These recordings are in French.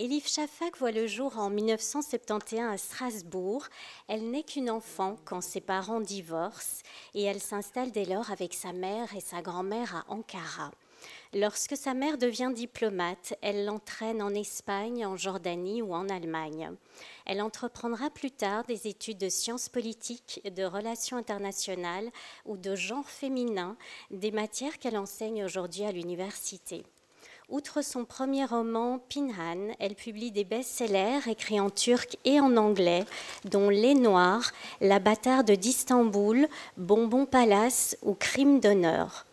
Elif Shafak voit le jour en 1971 à Strasbourg. Elle n'est qu'une enfant quand ses parents divorcent et elle s'installe dès lors avec sa mère et sa grand-mère à Ankara. Lorsque sa mère devient diplomate, elle l'entraîne en Espagne, en Jordanie ou en Allemagne. Elle entreprendra plus tard des études de sciences politiques, de relations internationales ou de genre féminin, des matières qu'elle enseigne aujourd'hui à l'université. Outre son premier roman, Pinhan, elle publie des best-sellers écrits en turc et en anglais, dont Les Noirs, La bâtarde d'Istanbul, Bonbon Palace ou Crime d'honneur.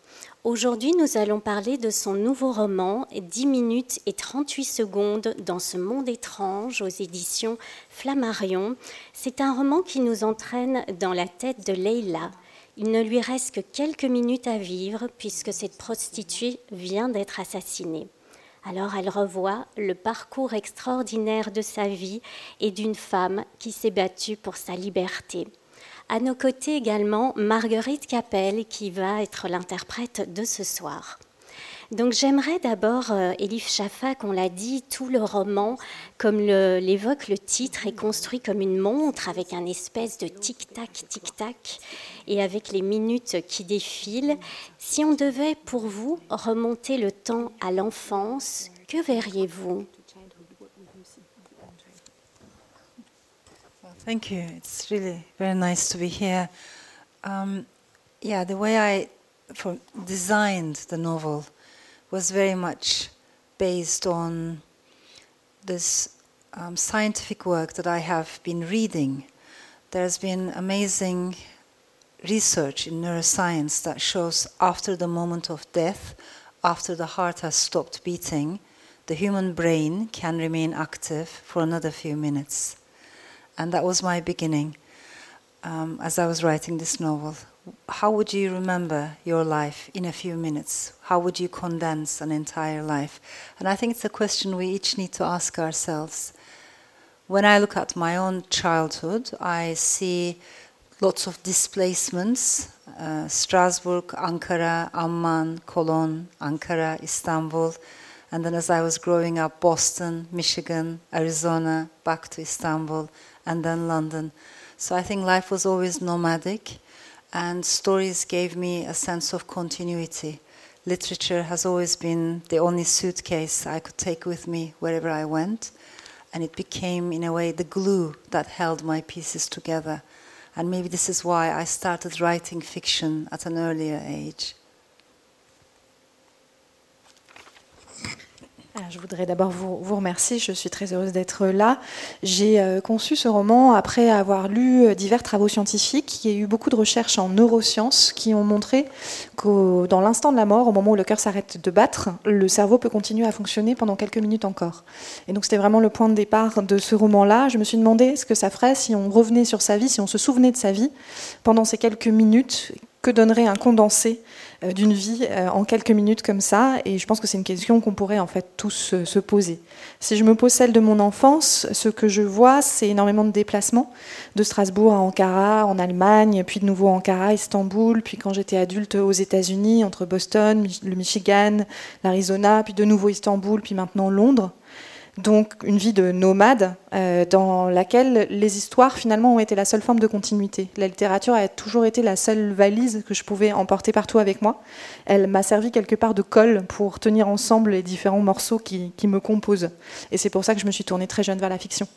Aujourd'hui, nous allons parler de son nouveau roman, 10 minutes et 38 secondes dans ce monde étrange aux éditions Flammarion. C'est un roman qui nous entraîne dans la tête de Leila, il ne lui reste que quelques minutes à vivre puisque cette prostituée vient d'être assassinée. Alors elle revoit le parcours extraordinaire de sa vie et d'une femme qui s'est battue pour sa liberté. À nos côtés également, Marguerite Capel qui va être l'interprète de ce soir. Donc j'aimerais d'abord, euh, Elif Shafak, on l'a dit, tout le roman, comme l'évoque le titre, est construit comme une montre avec un espèce de tic-tac, tic-tac, et avec les minutes qui défilent. Si on devait, pour vous, remonter le temps à l'enfance, que verriez-vous? Thank you. It's really very nice to be here. Um, yeah, the way I for, designed the novel was very much based on this um, scientific work that I have been reading. There's been amazing research in neuroscience that shows after the moment of death, after the heart has stopped beating, the human brain can remain active for another few minutes. And that was my beginning um, as I was writing this novel how would you remember your life in a few minutes? How would you condense an entire life? And I think it's a question we each need to ask ourselves. When I look at my own childhood, I see lots of displacements uh, Strasbourg, Ankara, Amman, Cologne, Ankara, Istanbul. And then as I was growing up, Boston, Michigan, Arizona, back to Istanbul, and then London. So I think life was always nomadic and stories gave me a sense of continuity. Literature has always been the only suitcase I could take with me wherever I went, and it became, in a way, the glue that held my pieces together. And maybe this is why I started writing fiction at an earlier age. Je voudrais d'abord vous, remercier, je suis très heureuse d'être là. J'ai euh, conçu ce roman après avoir lu euh, divers travaux scientifiques. Il y a eu beaucoup de recherches en neurosciences qui ont montré que dans l'instant de la mort, au moment où le cœur s'arrête de battre, le cerveau peut continuer à fonctionner pendant quelques minutes encore. Et donc c'était vraiment le point de départ de ce roman-là. Je me suis demandé ce que ça ferait si on revenait sur sa vie, si on se souvenait de sa vie pendant ces quelques minutes, que donnerait un condensé euh, d'une vie euh, en quelques minutes comme ça? Et je pense que c'est une question qu'on pourrait en fait tous se poser. Si je me pose celle de mon enfance, ce que je vois, c'est énormément de déplacements de Strasbourg à Ankara, en Allemagne, puis de nouveau Ankara, Istanbul, puis quand j'étais adulte aux États-Unis, entre Boston, le Michigan, l'Arizona, puis de nouveau Istanbul, puis maintenant Londres. Donc une vie de nomade euh, dans laquelle les histoires finalement ont été la seule forme de continuité. La littérature a toujours été la seule valise que je pouvais emporter partout avec moi. Elle m'a servi quelque part de colle pour tenir ensemble les différents morceaux qui, qui me composent. Et c'est pour ça que je me suis tournée très jeune vers la fiction.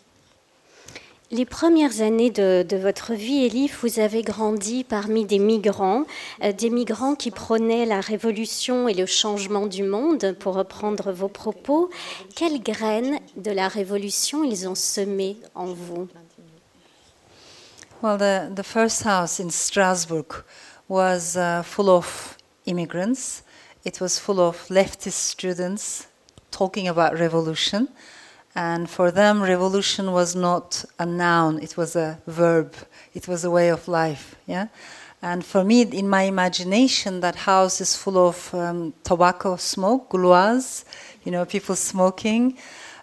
Les premières années de, votre vie, Elif, vous avez grandi parmi des migrants, euh, des migrants qui prônaient la révolution et le changement du monde, pour reprendre vos propos. Quelles graines de la révolution ils ont semées en vous? Well, the, the first house in Strasbourg was uh, full of immigrants. It was full of leftist students talking about revolution. And for them, revolution was not a noun, it was a verb, it was a way of life. Yeah? And for me, in my imagination, that house is full of um, tobacco smoke, gouloise, you know, people smoking,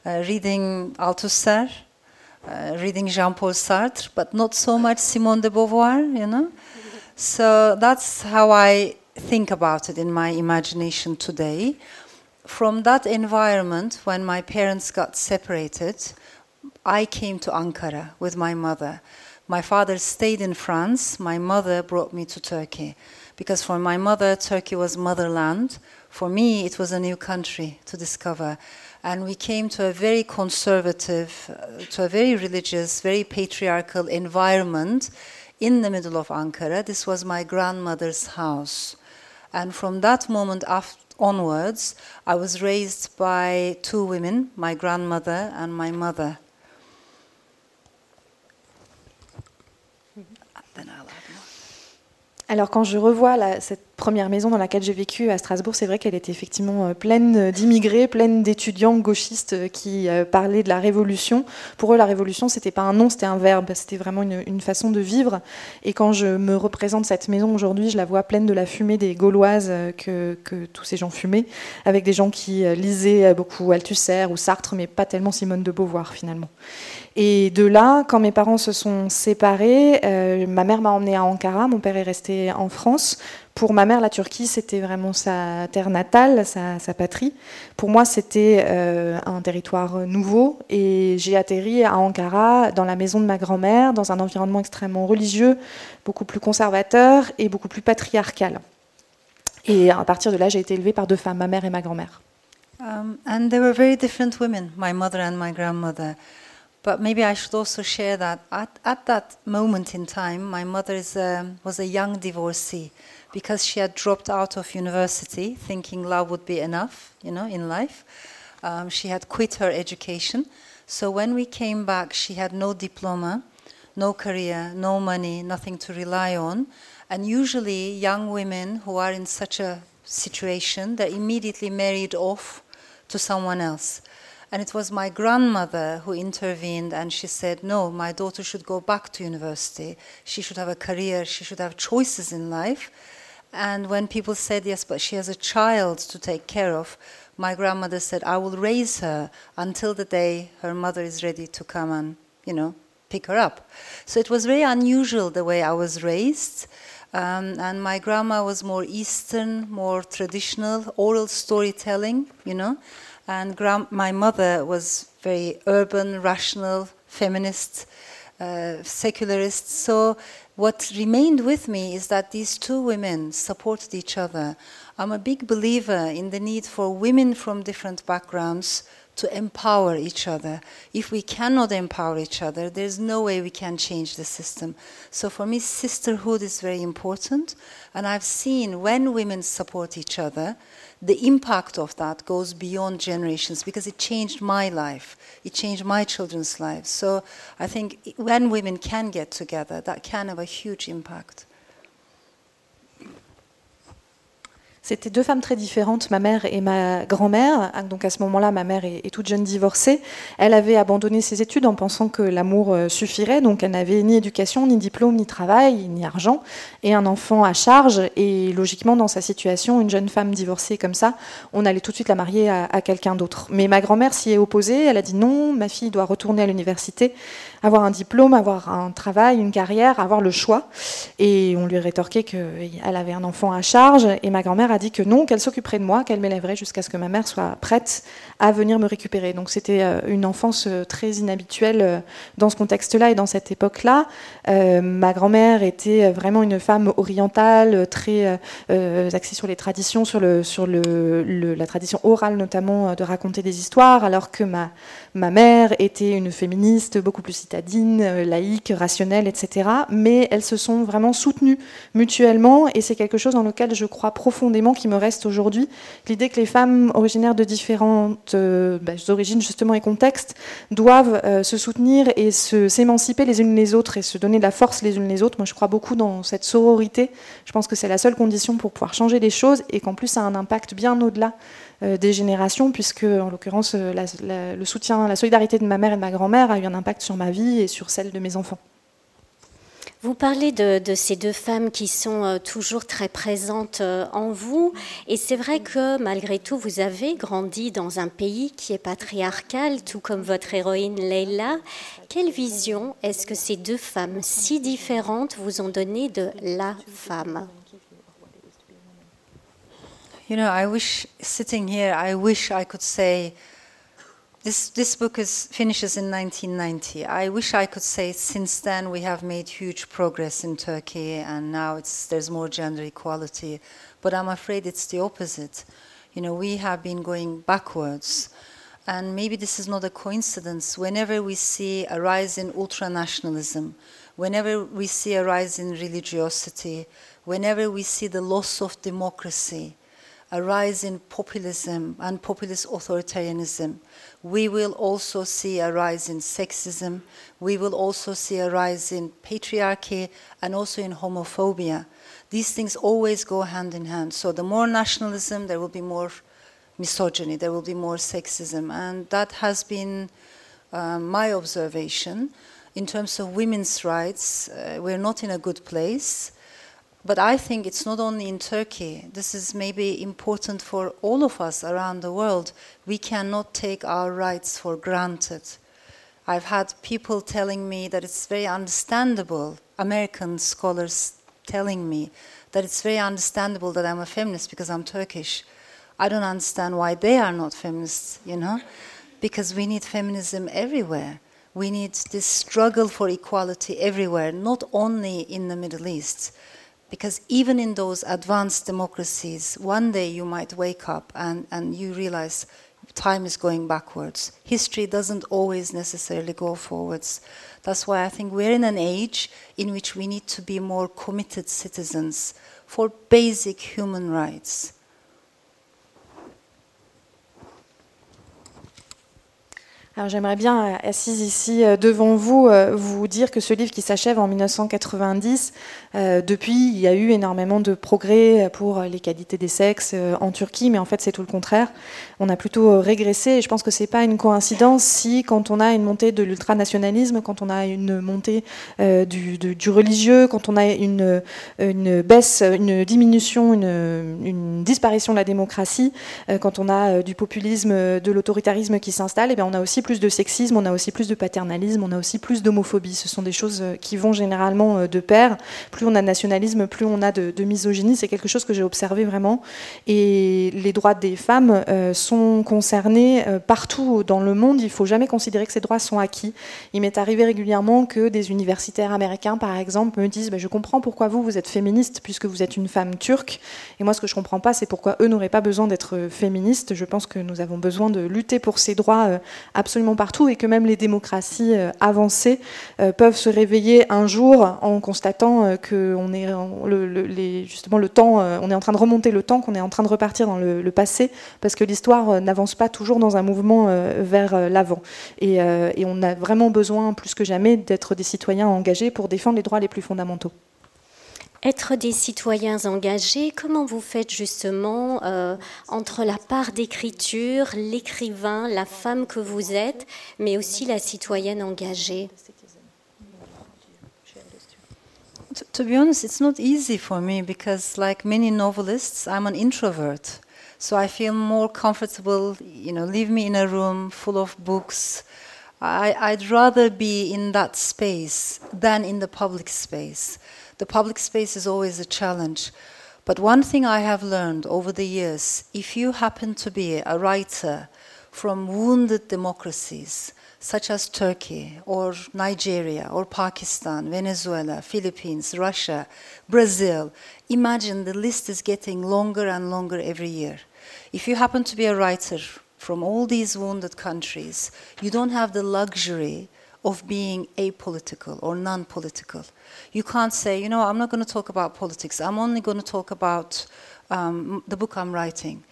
uh, reading Althusser, uh, reading Jean Paul Sartre, but not so much Simone de Beauvoir, you know. So that's how I think about it in my imagination today. From that environment, when my parents got separated, I came to Ankara with my mother. My father stayed in France. My mother brought me to Turkey. Because for my mother, Turkey was motherland. For me, it was a new country to discover. And we came to a very conservative, uh, to a very religious, very patriarchal environment in the middle of Ankara. This was my grandmother's house. And from that moment af- onwards, I was raised by two women, my grandmother and my mother. More. Alors quand je revois la- cette première maison dans laquelle j'ai vécu à Strasbourg, c'est vrai qu'elle était effectivement euh, pleine d'immigrés, pleine d'étudiants gauchistes euh, qui euh, parlaient de la révolution. Pour eux, la révolution, c'était pas un nom, c'était un verbe, c'était vraiment une, façon de vivre. Et quand je me représente cette maison aujourd'hui, je la vois pleine de la fumée des Gauloises euh, que, tous ces gens fumaient, avec des gens qui euh, lisaient euh, beaucoup Althusser ou Sartre, mais pas tellement Simone de Beauvoir finalement. Et de là, quand mes parents se sont séparés, euh, ma mère m'a emmenée à Ankara, mon père est resté en France. Pour ma mère, la Turquie, c'était vraiment sa terre natale, sa, sa patrie. Pour moi, c'était euh, un territoire nouveau et j'ai atterri à Ankara, dans la maison de ma grand-mère, dans un environnement extrêmement religieux, beaucoup plus conservateur et beaucoup plus patriarcal. Et à partir de là, j'ai été élevée par deux femmes, ma mère et ma grand-mère. Um, and they were very different women, my mother and my grandmother. But maybe I should also share that at, at that moment in time, my mother is, um, was a young divorcee because she had dropped out of university thinking love would be enough, you know, in life. Um, she had quit her education. So when we came back, she had no diploma, no career, no money, nothing to rely on. And usually, young women who are in such a situation, they're immediately married off to someone else. And it was my grandmother who intervened and she said, No, my daughter should go back to university. She should have a career. She should have choices in life. And when people said, Yes, but she has a child to take care of, my grandmother said, I will raise her until the day her mother is ready to come and, you know, pick her up. So it was very unusual the way I was raised. Um, and my grandma was more Eastern, more traditional, oral storytelling, you know. And my mother was very urban, rational, feminist, uh, secularist. So what remained with me is that these two women supported each other. I'm a big believer in the need for women from different backgrounds to empower each other. If we cannot empower each other, there's no way we can change the system. So for me, sisterhood is very important. And I've seen when women support each other, the impact of that goes beyond generations because it changed my life. It changed my children's lives. So I think when women can get together, that can have a huge impact. C'était deux femmes très différentes, ma mère et ma grand-mère. Ah, Donc à ce moment-là, ma mère est, toute jeune divorcée. Elle avait abandonné ses études en pensant que l'amour euh, suffirait. Donc elle n'avait ni éducation, ni diplôme, ni travail, ni argent, et un enfant à charge. Et logiquement, dans sa situation, une jeune femme divorcée comme ça, on allait tout de suite la marier à, à quelqu'un d'autre. Mais ma grand-mère s'y est opposée. Elle a dit non, ma fille doit retourner à l'université, avoir un diplôme, avoir un travail, une carrière, avoir le choix. Et on lui rétorquait qu'elle avait un enfant à charge. Et ma grand-mère a dit que non, qu'elle s'occuperait de moi, qu'elle m'élèverait jusqu'à ce que ma mère soit prête à venir me récupérer. Donc c'était euh, une enfance euh, très inhabituelle euh, dans ce contexte-là et dans cette époque-là. Ma grand-mère était vraiment une femme orientale, très axée sur les traditions, sur, le, sur le, la tradition orale notamment, de raconter des histoires, alors que ma, ma mère était une féministe beaucoup plus citadine, euh, laïque, rationnelle, etc. Mais elles se sont vraiment soutenues mutuellement et c'est quelque chose dans lequel je crois profondément qui me reste aujourd'hui. L'idée que les femmes originaires de différentes euh, bah, origines justement et contextes doivent euh, se soutenir et s'émanciper les unes les autres et se donner de la force les unes les autres. Moi je crois beaucoup dans cette sororité. Je pense que c'est la seule condition pour pouvoir changer les choses et qu'en plus ça a un impact bien au-delà des générations, puisque en l'occurrence euh, le soutien, la solidarité de ma mère et de ma grand-mère a eu un impact sur ma vie et sur celle de mes enfants. Vous parlez de, de ces deux femmes qui sont euh, toujours très présentes euh, en vous. Et c'est vrai que malgré tout, vous avez grandi dans un pays qui est patriarcal, tout comme votre héroïne Leila. Quelle vision est-ce que ces deux femmes si différentes vous ont donné de la femme? You know, I wish, sitting here, I wish I could say, this, this book is, finishes in 1990. I wish I could say since then we have made huge progress in Turkey and now it's, there's more gender equality. But I'm afraid it's the opposite. You know, we have been going backwards. And maybe this is not a coincidence. Whenever we see a rise in ultranationalism, whenever we see a rise in religiosity, whenever we see the loss of democracy, a rise in populism and populist authoritarianism, we will also see a rise in sexism, we will also see a rise in patriarchy and also in homophobia. These things always go hand in hand. So, the more nationalism, there will be more misogyny, there will be more sexism. And that has been uh, my observation. In terms of women's rights, uh, we're not in a good place. But I think it's not only in Turkey. This is maybe important for all of us around the world. We cannot take our rights for granted. I've had people telling me that it's very understandable, American scholars telling me that it's very understandable that I'm a feminist because I'm Turkish. I don't understand why they are not feminists, you know? Because we need feminism everywhere. We need this struggle for equality everywhere, not only in the Middle East. Because even in those advanced democracies, one day you might wake up and, and you realize time is going backwards. History doesn't always necessarily go forwards. That's why I think we're in an age in which we need to be more committed citizens for basic human rights. Alors j'aimerais bien, assise ici euh, devant vous, euh, vous dire que ce livre qui s'achève en 1990, euh, depuis, il y a eu énormément de progrès pour l'égalité des sexes en Turquie, mais en fait c'est tout le contraire. On a plutôt régressé et je pense que c'est pas une coïncidence si quand on a une montée de l'ultranationalisme, quand on a une montée du, religieux, quand on a une, une baisse, une diminution, une, une, disparition de la démocratie, quand on a du populisme, de l'autoritarisme qui s'installe, et eh bien on a aussi plus de sexisme, on a aussi plus de paternalisme, on a aussi plus d'homophobie. Ce sont des choses euh, qui vont généralement euh, de pair. Plus on a de nationalisme, plus on a de, misogynie. C'est quelque chose que j'ai observé vraiment. Et les droits des femmes euh, sont concernés partout dans le monde. Il ne faut jamais considérer que ces droits sont acquis. Il m'est arrivé régulièrement que des universitaires américains, par exemple, me disent bah, Je comprends pourquoi vous, vous êtes féministe puisque vous êtes une femme turque. Et moi, ce que je ne comprends pas, c'est pourquoi eux n'auraient pas besoin d'être féministes. Je pense que nous avons besoin de lutter pour ces droits absolument partout et que même les démocraties euh, avancées euh, peuvent se réveiller un jour en constatant euh, que on est le, justement le temps, on est en train de remonter le temps, qu'on est en train de repartir dans le, passé, parce que l'histoire n'avance pas toujours dans un mouvement vers l'avant. Et on a vraiment besoin, plus que jamais, d'être des citoyens engagés pour défendre les droits les plus fondamentaux. Être des citoyens engagés, comment vous faites justement euh, entre la part d'écriture, l'écrivain, la femme que vous êtes, mais aussi la citoyenne engagée? To be honest, it's not easy for me because, like many novelists, I'm an introvert. So I feel more comfortable, you know, leave me in a room full of books. I, I'd rather be in that space than in the public space. The public space is always a challenge. But one thing I have learned over the years if you happen to be a writer from wounded democracies, such as Turkey or Nigeria or Pakistan, Venezuela, Philippines, Russia, Brazil, imagine the list is getting longer and longer every year. If you happen to be a writer from all these wounded countries, you don't have the luxury of being apolitical or non political. You can't say, you know, I'm not going to talk about politics, I'm only going to talk about um, the book I'm writing.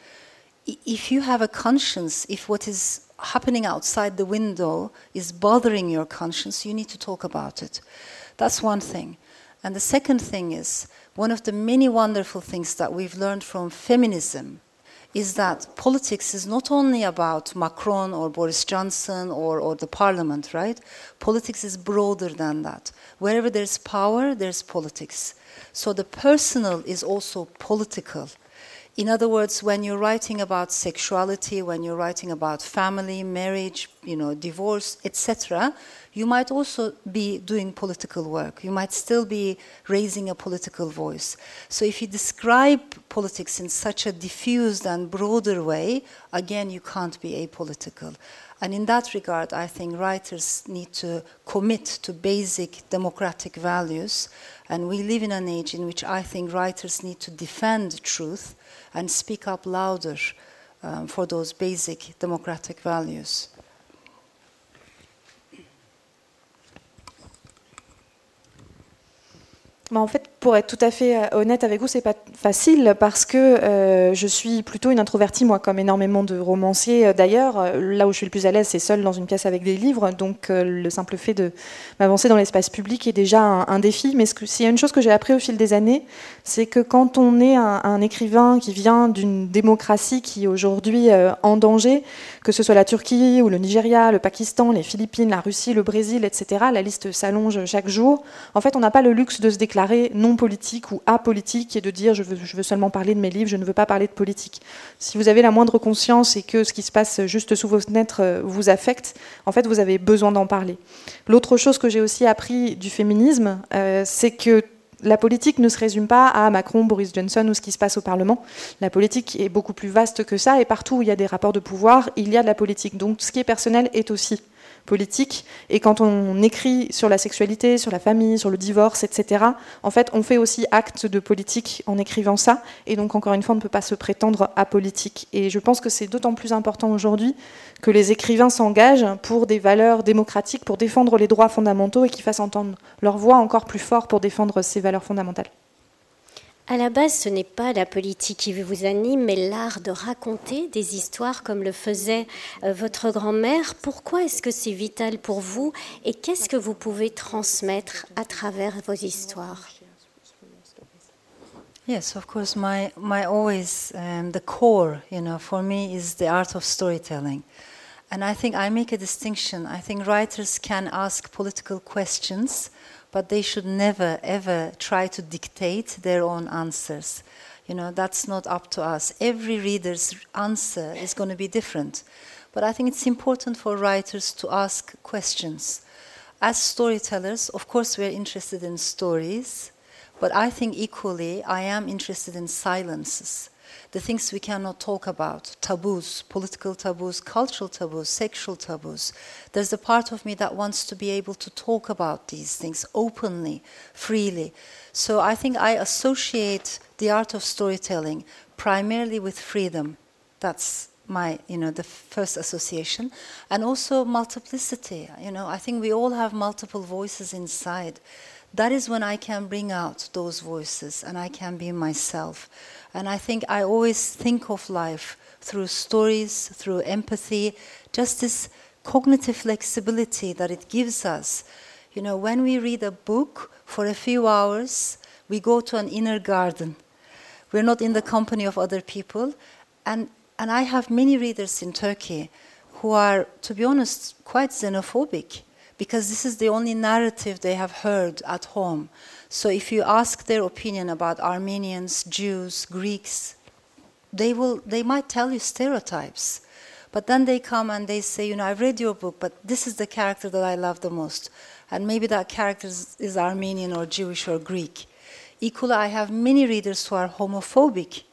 If you have a conscience, if what is happening outside the window is bothering your conscience, you need to talk about it. That's one thing. And the second thing is one of the many wonderful things that we've learned from feminism is that politics is not only about Macron or Boris Johnson or, or the parliament, right? Politics is broader than that. Wherever there's power, there's politics. So the personal is also political. In other words, when you're writing about sexuality, when you're writing about family, marriage, you know, divorce, etc., you might also be doing political work. You might still be raising a political voice. So if you describe politics in such a diffused and broader way, again, you can't be apolitical. And in that regard, I think writers need to commit to basic democratic values. And we live in an age in which I think writers need to defend truth and speak up louder um, for those basic democratic values. En fait, pour être tout à fait euh, honnête avec vous, c'est pas facile parce que euh, je suis plutôt une introvertie, moi, comme énormément de romanciers. Euh, d'ailleurs, là où je suis le plus à l'aise, c'est seul dans une pièce avec des livres. Donc, le simple fait de m'avancer dans l'espace public est déjà un, défi. Mais s'il y a une chose que j'ai appris au fil des années, c'est que quand on est un, écrivain qui vient d'une démocratie qui est aujourd'hui en danger, que ce soit la Turquie ou le Nigeria, le Pakistan, les Philippines, la Russie, le Brésil, etc., la liste s'allonge chaque jour. En fait, on n'a pas le luxe de se déclarer non politique ou apolitique et de dire je veux, seulement parler de mes livres, je ne veux pas parler de politique. Si vous avez la moindre conscience et que ce qui se passe juste sous vos fenêtres euh, vous affecte, en fait, vous avez besoin d'en parler. L'autre chose que j'ai aussi appris du féminisme, euh, c'est que la politique ne se résume pas à Macron, Boris Johnson ou ce qui se passe au Parlement. La politique est beaucoup plus vaste que ça et partout où il y a des rapports de pouvoir, il y a de la politique. Donc ce qui est personnel est aussi politique. Et quand on écrit sur la sexualité, sur la famille, sur le divorce, etc., en fait, on fait aussi acte de politique en écrivant ça. Et donc, encore une fois, on ne peut pas se prétendre apolitique. Et je pense que c'est d'autant plus important aujourd'hui que les écrivains s'engagent pour des valeurs démocratiques, pour défendre les droits fondamentaux et qu'ils fassent entendre leur voix encore plus fort pour défendre ces valeurs fondamentales. À la base, ce n'est pas la politique qui vous anime, mais l'art de raconter des histoires comme le faisait euh, votre grand-mère. Pourquoi est-ce que c'est vital pour vous et qu'est-ce que vous pouvez transmettre à travers vos histoires? Yes, of course. My my always um, the core, you know, for me is the art of storytelling, and I think I make a distinction. I think writers can ask political questions but they should never ever try to dictate their own answers. You know, that's not up to us. Every reader's answer is going to be different. But I think it's important for writers to ask questions. As storytellers, of course, we're interested in stories, but I think equally I am interested in silences the things we cannot talk about taboos, political taboos, cultural taboos, sexual taboos. There's a part of me that wants to be able to talk about these things openly, freely. So I think I associate the art of storytelling primarily with freedom. That's my you know the first association and also multiplicity you know i think we all have multiple voices inside that is when i can bring out those voices and i can be myself and I think I always think of life through stories, through empathy, just this cognitive flexibility that it gives us. You know, when we read a book for a few hours, we go to an inner garden. We're not in the company of other people. And, and I have many readers in Turkey who are, to be honest, quite xenophobic because this is the only narrative they have heard at home. So if you ask their opinion about Armenians, Jews, Greeks, they will they might tell you stereotypes. But then they come and they say, you know, I've read your book, but this is the character that I love the most. And maybe that character is, is Armenian or Jewish or Greek. Equally, I have many readers who are homophobic.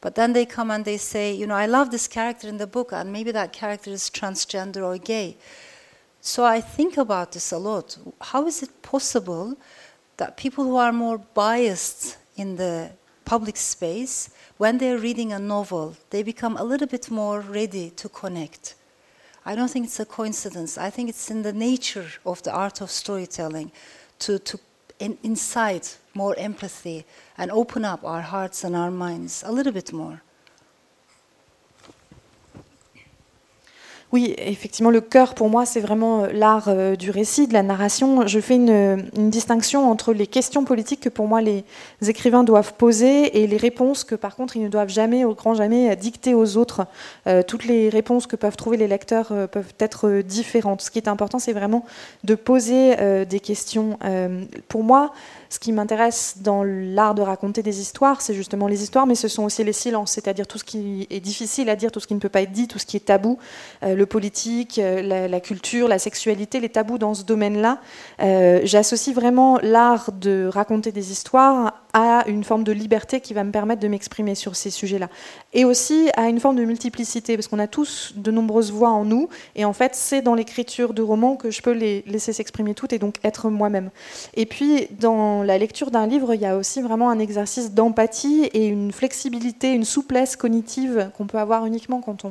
But then they come and they say, you know, I love this character in the book, and maybe that character is transgender or gay. So I think about this a lot. How is it possible that people who are more biased in the public space, when they're reading a novel, they become a little bit more ready to connect. I don't think it's a coincidence. I think it's in the nature of the art of storytelling to, to in, incite more empathy and open up our hearts and our minds a little bit more. Oui, effectivement, le cœur pour moi, c'est vraiment euh, l'art euh, du récit, de la narration. Je fais une, distinction entre les questions politiques que pour moi les écrivains doivent poser et les réponses que par contre ils ne doivent jamais, au grand jamais, dicter aux autres. Euh, toutes les réponses que peuvent trouver les lecteurs peuvent être différentes. Ce qui est important, c'est vraiment de poser des questions. pour moi, ce qui m'intéresse dans l'art de raconter des histoires, c'est justement les histoires, mais ce sont aussi les silences, c'est-à-dire tout ce qui est difficile à dire, tout ce qui ne peut pas être dit, tout ce qui est tabou, euh, le politique, euh, la, culture, la sexualité, les tabous dans ce domaine-là. Euh, j'associe vraiment l'art de raconter des histoires à une forme de liberté qui va me permettre de m'exprimer sur ces sujets-là. Et aussi à une forme de multiplicité, parce qu'on a tous de nombreuses voix en nous, et en fait, c'est dans l'écriture de romans que je peux les laisser s'exprimer toutes et donc être moi-même. Et puis, dans la lecture d'un livre, il y a aussi vraiment un exercice d'empathie et une flexibilité, une souplesse cognitive qu'on peut avoir uniquement quand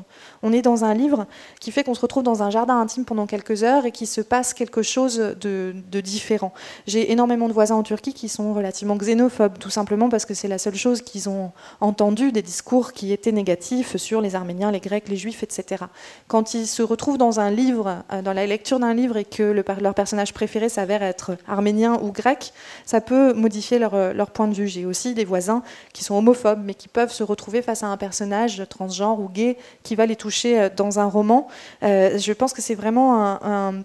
on, est dans un livre, qui fait qu'on se retrouve dans un jardin intime pendant quelques heures et qui se passe quelque chose de, différent. J'ai énormément de voisins en Turquie qui sont relativement xénophobes tout simplement parce que c'est la seule chose qu'ils ont entendu des discours qui étaient négatifs sur les Arméniens, les Grecs, les Juifs, etc. Quand ils se retrouvent dans un livre, euh, dans la lecture d'un livre, et que leur personnage préféré s'avère être arménien ou grec, ça peut modifier leur, leur point de vue. J'ai aussi des voisins qui sont homophobes, mais qui peuvent se retrouver face à un personnage transgenre ou gay qui va les toucher euh, dans un roman. Euh, je pense que c'est vraiment un,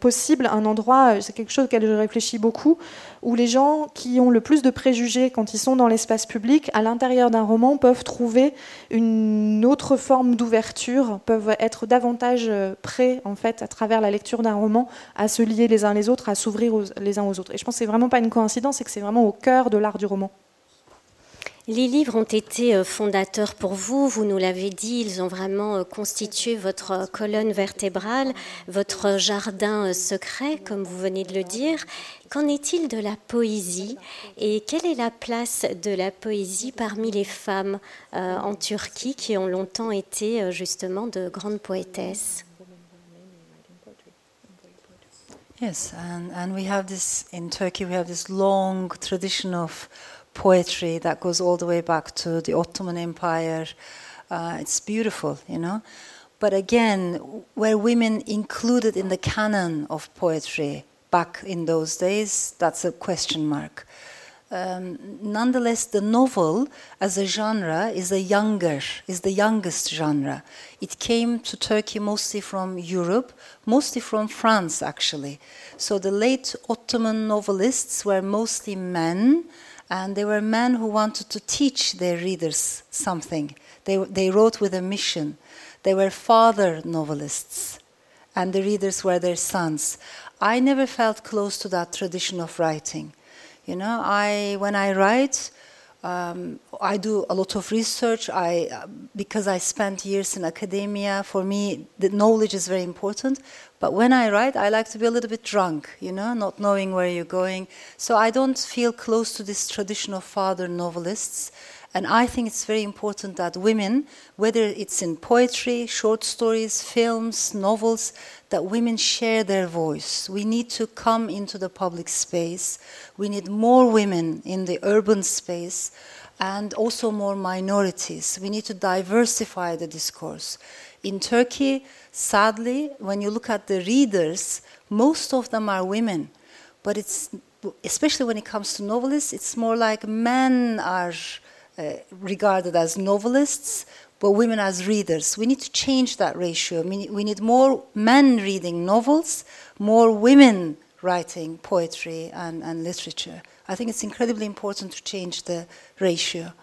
possible, un endroit, c'est quelque chose auquel je réfléchis beaucoup, où les gens qui ont le plus de préjugés quand ils sont dans l'espace public, à l'intérieur d'un roman, peuvent trouver une autre forme d'ouverture, peuvent être davantage euh, prêts, en fait, à travers la lecture d'un roman, à se lier les uns les autres, à s'ouvrir les uns aux autres. Et je pense que c'est vraiment pas une coïncidence, c'est que c'est vraiment au cœur de l'art du roman. Les livres ont été euh, fondateurs pour vous, vous nous l'avez dit, ils ont vraiment euh, constitué votre euh, colonne vertébrale, votre jardin secret, comme vous venez de le dire. Qu'en est-il de la poésie? Et quelle est la place de la poésie parmi les femmes en Turquie qui ont longtemps été justement de grandes poétesses? Yes, and, and we have this in Turkey. We have this long tradition of poetry that goes all the way back to the Ottoman Empire. Uh, it's beautiful, you know. But again, were women included in the canon of poetry back in those days? That's a question mark. Um, nonetheless, the novel as a genre is a younger, is the youngest genre. It came to Turkey mostly from Europe, mostly from France, actually. So the late Ottoman novelists were mostly men and they were men who wanted to teach their readers something. They, they wrote with a mission. They were father novelists, and the readers were their sons. I never felt close to that tradition of writing. You know, I when I write, um, I do a lot of research. I, because I spent years in academia, for me, the knowledge is very important. But when I write, I like to be a little bit drunk, you know, not knowing where you're going. So I don't feel close to this tradition of father novelists. And I think it's very important that women, whether it's in poetry, short stories, films, novels, that women share their voice. We need to come into the public space. We need more women in the urban space and also more minorities. We need to diversify the discourse. In Turkey, sadly, when you look at the readers, most of them are women. But it's, especially when it comes to novelists, it's more like men are uh, regarded as novelists, but women as readers. We need to change that ratio. We need more men reading novels, more women writing poetry and, and literature. I think it's incredibly important to change the ratio.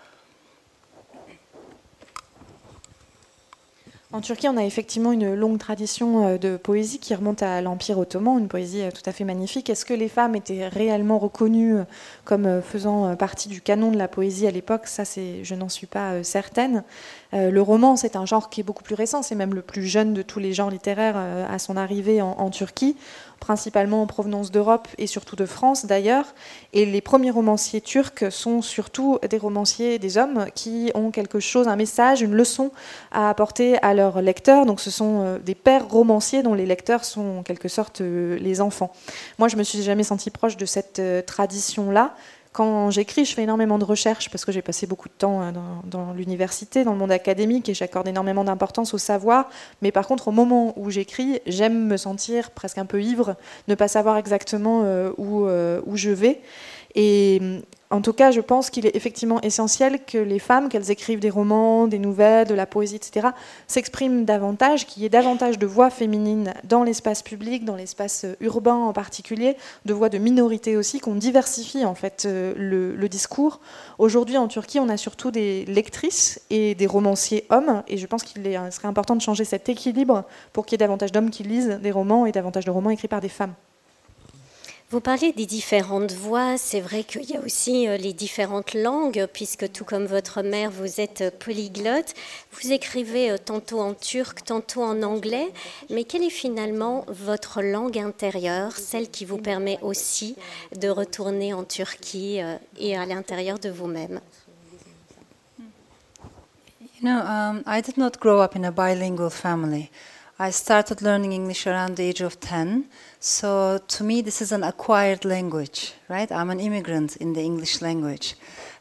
En Turquie, on a effectivement une longue tradition euh, de poésie qui remonte à l'Empire ottoman, une poésie euh, tout à fait magnifique. Est-ce que les femmes étaient réellement reconnues euh, comme faisant partie du canon de la poésie à l'époque? Ça, je n'en suis pas certaine. Le roman, c'est un genre qui est beaucoup plus récent, c'est même le plus jeune de tous les genres littéraires à son arrivée en Turquie principalement en provenance d'Europe et surtout de France d'ailleurs. Et les premiers romanciers turcs sont surtout des romanciers, des hommes qui ont quelque chose, un message, une leçon à apporter à leurs lecteurs. Donc ce sont euh, des pères romanciers dont les lecteurs sont en quelque sorte euh, les enfants. Moi, je me suis jamais sentie proche de cette euh, tradition-là Quand j'écris, je fais énormément de recherches parce que j'ai passé beaucoup de temps dans, dans l'université, dans le monde académique, et j'accorde énormément d'importance au savoir. Mais par contre, au moment où j'écris, j'aime me sentir presque un peu ivre, ne pas savoir exactement euh, où, euh, où je vais. Et en tout cas, je pense qu'il est effectivement essentiel que les femmes, qu'elles écrivent des romans, des nouvelles, de la poésie, etc., s'expriment davantage, qu'il y ait davantage de voix féminines dans l'espace public, dans l'espace euh, urbain en particulier, de voix de minorités aussi, qu'on diversifie en fait euh, le, le discours. Aujourd'hui, en Turquie, on a surtout des lectrices et des romanciers hommes, et je pense qu'il serait important de changer cet équilibre pour qu'il y ait davantage d'hommes qui lisent des romans et davantage de romans écrits par des femmes. Vous parlez des différentes voix, c'est vrai qu'il y a aussi euh, les différentes langues, puisque tout comme votre mère, vous êtes euh, polyglotte. Vous écrivez euh, tantôt en turc, tantôt en anglais, mais quelle est finalement votre langue intérieure, celle qui vous permet aussi de retourner en Turquie et à l'intérieur de vous-même? You know, um, I did not grow up in a bilingual family. I started learning English around the age of 10. So to me, this is an acquired language, right? I'm an immigrant in the English language.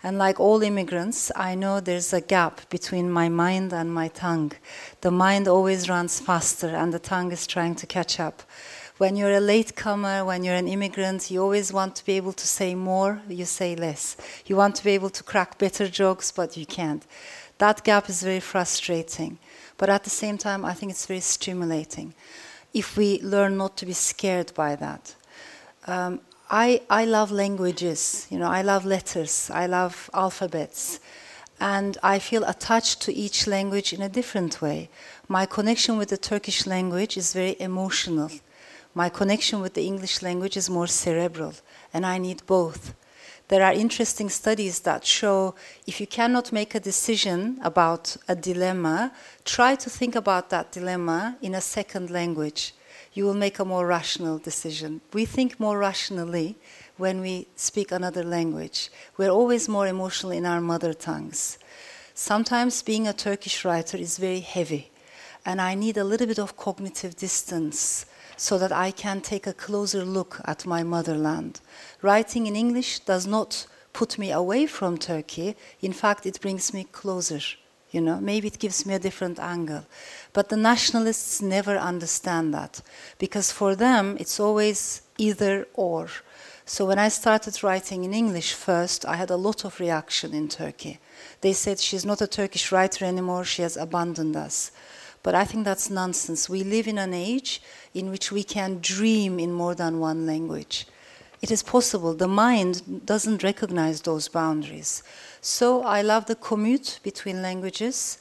And like all immigrants, I know there's a gap between my mind and my tongue. The mind always runs faster, and the tongue is trying to catch up. When you're a latecomer, when you're an immigrant, you always want to be able to say more, you say less. You want to be able to crack better jokes, but you can't. That gap is very frustrating. But at the same time, I think it's very stimulating if we learn not to be scared by that. Um, I, I love languages, you know, I love letters, I love alphabets, and I feel attached to each language in a different way. My connection with the Turkish language is very emotional. My connection with the English language is more cerebral, and I need both there are interesting studies that show if you cannot make a decision about a dilemma, try to think about that dilemma in a second language. You will make a more rational decision. We think more rationally when we speak another language. We're always more emotional in our mother tongues. Sometimes being a Turkish writer is very heavy, and I need a little bit of cognitive distance so that I can take a closer look at my motherland. Writing in English does not put me away from Turkey. In fact, it brings me closer. You know, maybe it gives me a different angle. But the nationalists never understand that because for them it's always either or. So when I started writing in English first, I had a lot of reaction in Turkey. They said she's not a Turkish writer anymore, she has abandoned us. But I think that's nonsense. We live in an age in which we can dream in more than one language. It is possible. The mind doesn't recognize those boundaries. So I love the commute between languages.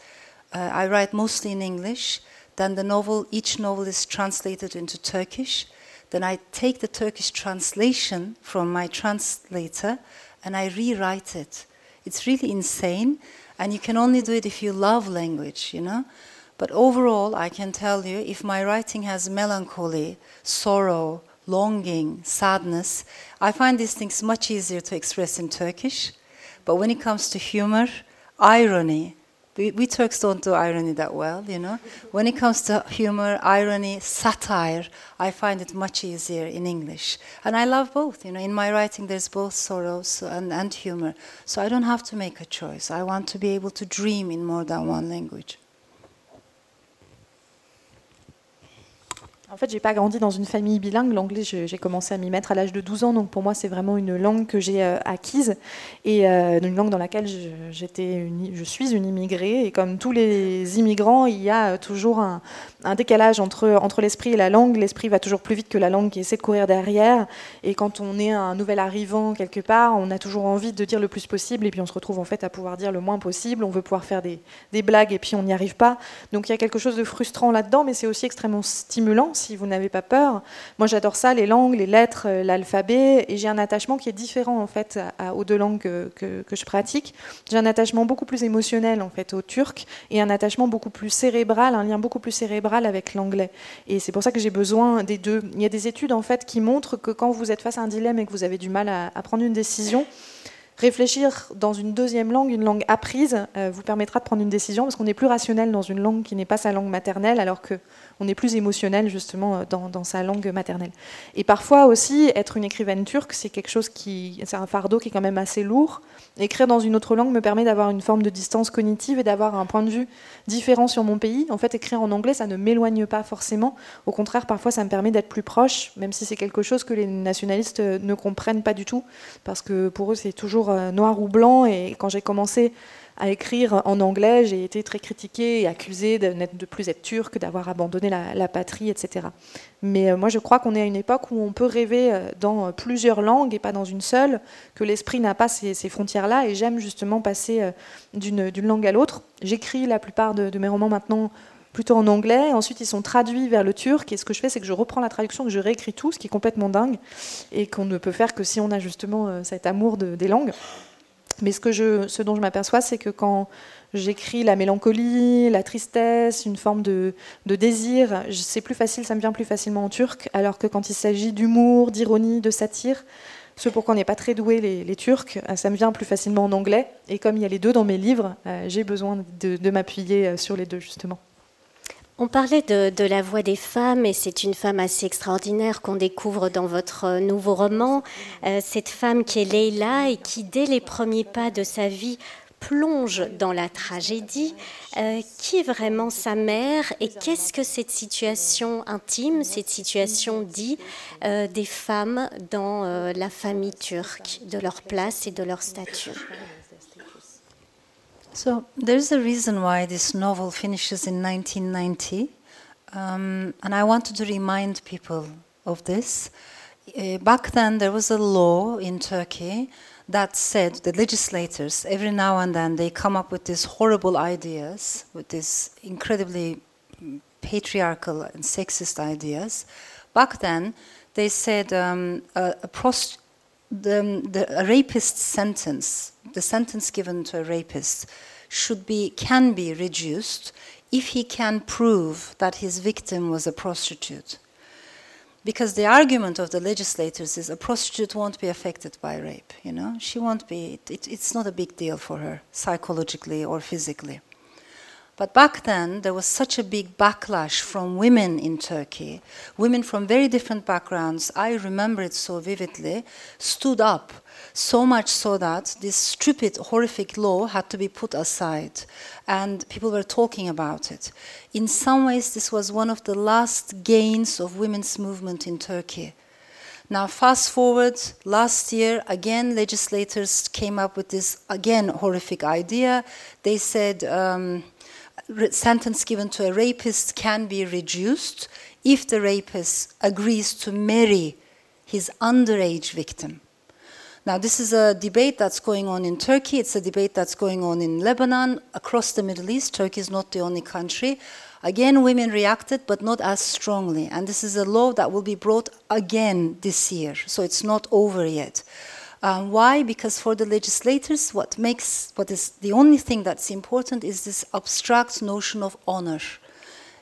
Uh, I write mostly in English. Then the novel, each novel is translated into Turkish. Then I take the Turkish translation from my translator and I rewrite it. It's really insane, and you can only do it if you love language, you know? But overall, I can tell you if my writing has melancholy, sorrow, longing, sadness, I find these things much easier to express in Turkish. But when it comes to humor, irony, we, we, Turks don't do irony that well, you know. When it comes to humor, irony, satire, I find it much easier in English. And I love both, you know. In my writing, there's both sorrow and, and humor. So I don't have to make a choice. I want to be able to dream in more than one language. En fait, j'ai pas grandi dans une famille bilingue. L'anglais, j'ai commencé à m'y mettre à l'âge de 12 ans, donc pour moi, c'est vraiment une langue que j'ai euh, acquise et euh, une langue dans laquelle j'étais, je suis une immigrée. Et comme tous les immigrants, il y a toujours un, décalage entre, entre l'esprit et la langue. L'esprit va toujours plus vite que la langue qui essaie de courir derrière. Et quand on est un nouvel arrivant quelque part, on a toujours envie de dire le plus possible, et puis on se retrouve en fait à pouvoir dire le moins possible. On veut pouvoir faire des blagues, et puis on n'y arrive pas. Donc il y a quelque chose de frustrant là-dedans, mais c'est aussi extrêmement stimulant si vous n'avez pas peur. Moi, j'adore ça, les langues, les lettres, euh, l'alphabet, et j'ai un attachement qui est différent en fait aux deux langues que, que, je pratique. J'ai un attachement beaucoup plus émotionnel en fait au turc et un attachement beaucoup plus cérébral, un lien beaucoup plus cérébral avec l'anglais. Et c'est pour ça que j'ai besoin des deux. Il y a des études en fait qui montrent que quand vous êtes face à un dilemme et que vous avez du mal à, à prendre une décision, réfléchir dans une deuxième langue, une langue apprise, euh, vous permettra de prendre une décision parce qu'on est plus rationnel dans une langue qui n'est pas sa langue maternelle, alors que on est plus émotionnel justement euh, dans, sa langue maternelle. Et parfois aussi, être une écrivaine turque, c'est quelque chose qui, c'est un fardeau qui est quand même assez lourd. Écrire dans une autre langue me permet d'avoir une forme de distance cognitive et d'avoir un point de vue différent sur mon pays. En fait, écrire en anglais, ça ne m'éloigne pas forcément. Au contraire, parfois, ça me permet d'être plus proche, même si c'est quelque chose que les nationalistes ne comprennent pas du tout, parce que pour eux, c'est toujours euh, noir ou blanc. Et quand j'ai commencé à écrire en anglais, j'ai été très critiquée et accusée de, de plus être turque, d'avoir abandonné la, patrie, etc. Mais euh, moi, je crois qu'on est à une époque où on peut rêver euh, dans plusieurs langues et pas dans une seule, que l'esprit n'a pas ces, frontières-là, et j'aime justement passer d'une langue à l'autre. J'écris la plupart de, mes romans maintenant plutôt en anglais, ensuite ils sont traduits vers le turc, et ce que je fais, c'est que je reprends la traduction, que je réécris tout, ce qui est complètement dingue, et qu'on ne peut faire que si on a justement cet amour des langues. Mais ce, dont je m'aperçois, c'est que quand j'écris la mélancolie, la tristesse, une forme de, désir, c'est plus facile, ça me vient plus facilement en turc, alors que quand il s'agit d'humour, d'ironie, de satire, ce pour quoi on n'est pas très doué les, Turcs, euh, ça me vient plus facilement en anglais. Et comme il y a les deux dans mes livres, euh, j'ai besoin de m'appuyer euh, sur les deux justement. On parlait de, la voix des femmes et c'est une femme assez extraordinaire qu'on découvre dans votre euh, nouveau roman. Euh, cette femme qui est Leila et qui, dès les premiers pas de sa vie, plonge dans la tragédie. Euh, qui est vraiment sa mère et qu'est-ce que cette situation intime, cette situation dit des femmes dans la famille turque, de leur place et de leur statut? So there's a reason why this novel finishes in 1990, um, and I wanted to remind people of this. Uh, back then, there was a law in Turkey that said the legislators every now and then they come up with these horrible ideas, with these incredibly patriarchal and sexist ideas. Back then, they said um, a, a the, the, rapist's sentence, the sentence given to a rapist, should be, can be reduced if he can prove that his victim was a prostitute. Because the argument of the legislators is a prostitute won't be affected by rape, you know? She won't be, it, it's not a big deal for her, psychologically or physically. But back then, there was such a big backlash from women in Turkey. Women from very different backgrounds, I remember it so vividly, stood up so much so that this stupid, horrific law had to be put aside, and people were talking about it. In some ways, this was one of the last gains of women's movement in Turkey. Now, fast forward, last year, again, legislators came up with this, again, horrific idea. They said, um, sentence given to a rapist can be reduced if the rapist agrees to marry his underage victim. Now, this is a debate that's going on in Turkey. It's a debate that's going on in Lebanon, across the Middle East. Turkey is not the only country. Again, women reacted, but not as strongly. And this is a law that will be brought again this year. So it's not over yet. Um, why? Because for the legislators, what makes what is the only thing that's important is this abstract notion of honor.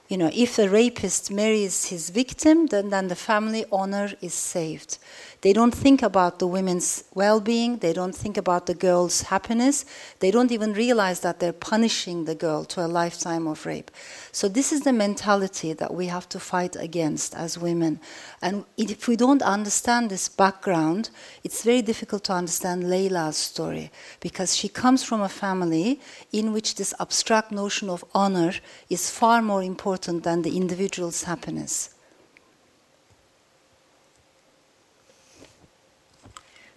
You know, if a rapist marries his victim, then, then the family honor is saved. They don't think about the women's well being, they don't think about the girl's happiness, they don't even realize that they're punishing the girl to a lifetime of rape. So, this is the mentality that we have to fight against as women. And if we don't understand this background, it's very difficult to understand Layla's story because she comes from a family in which this abstract notion of honor is far more important than the individual's happiness.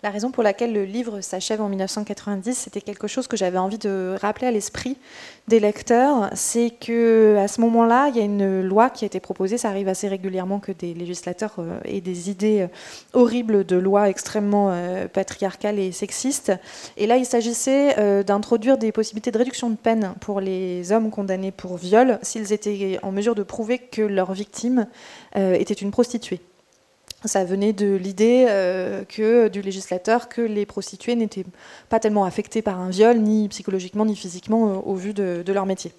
La raison pour laquelle le livre s'achève en 1990, c'était quelque chose que j'avais envie de rappeler à l'esprit des lecteurs. C'est que à ce moment-là, il y a une loi qui a été proposée. Ça arrive assez régulièrement que des législateurs euh, aient des idées euh, horribles de lois extrêmement euh, patriarcales et sexistes. Et là, il s'agissait d'introduire des possibilités de réduction de peine pour les hommes condamnés pour viol s'ils étaient en mesure de prouver que leur victime était une prostituée ça venait de l'idée euh, du législateur que les prostituées n'étaient pas tellement affectées par un viol, ni psychologiquement ni physiquement, euh, au vu de, leur métier.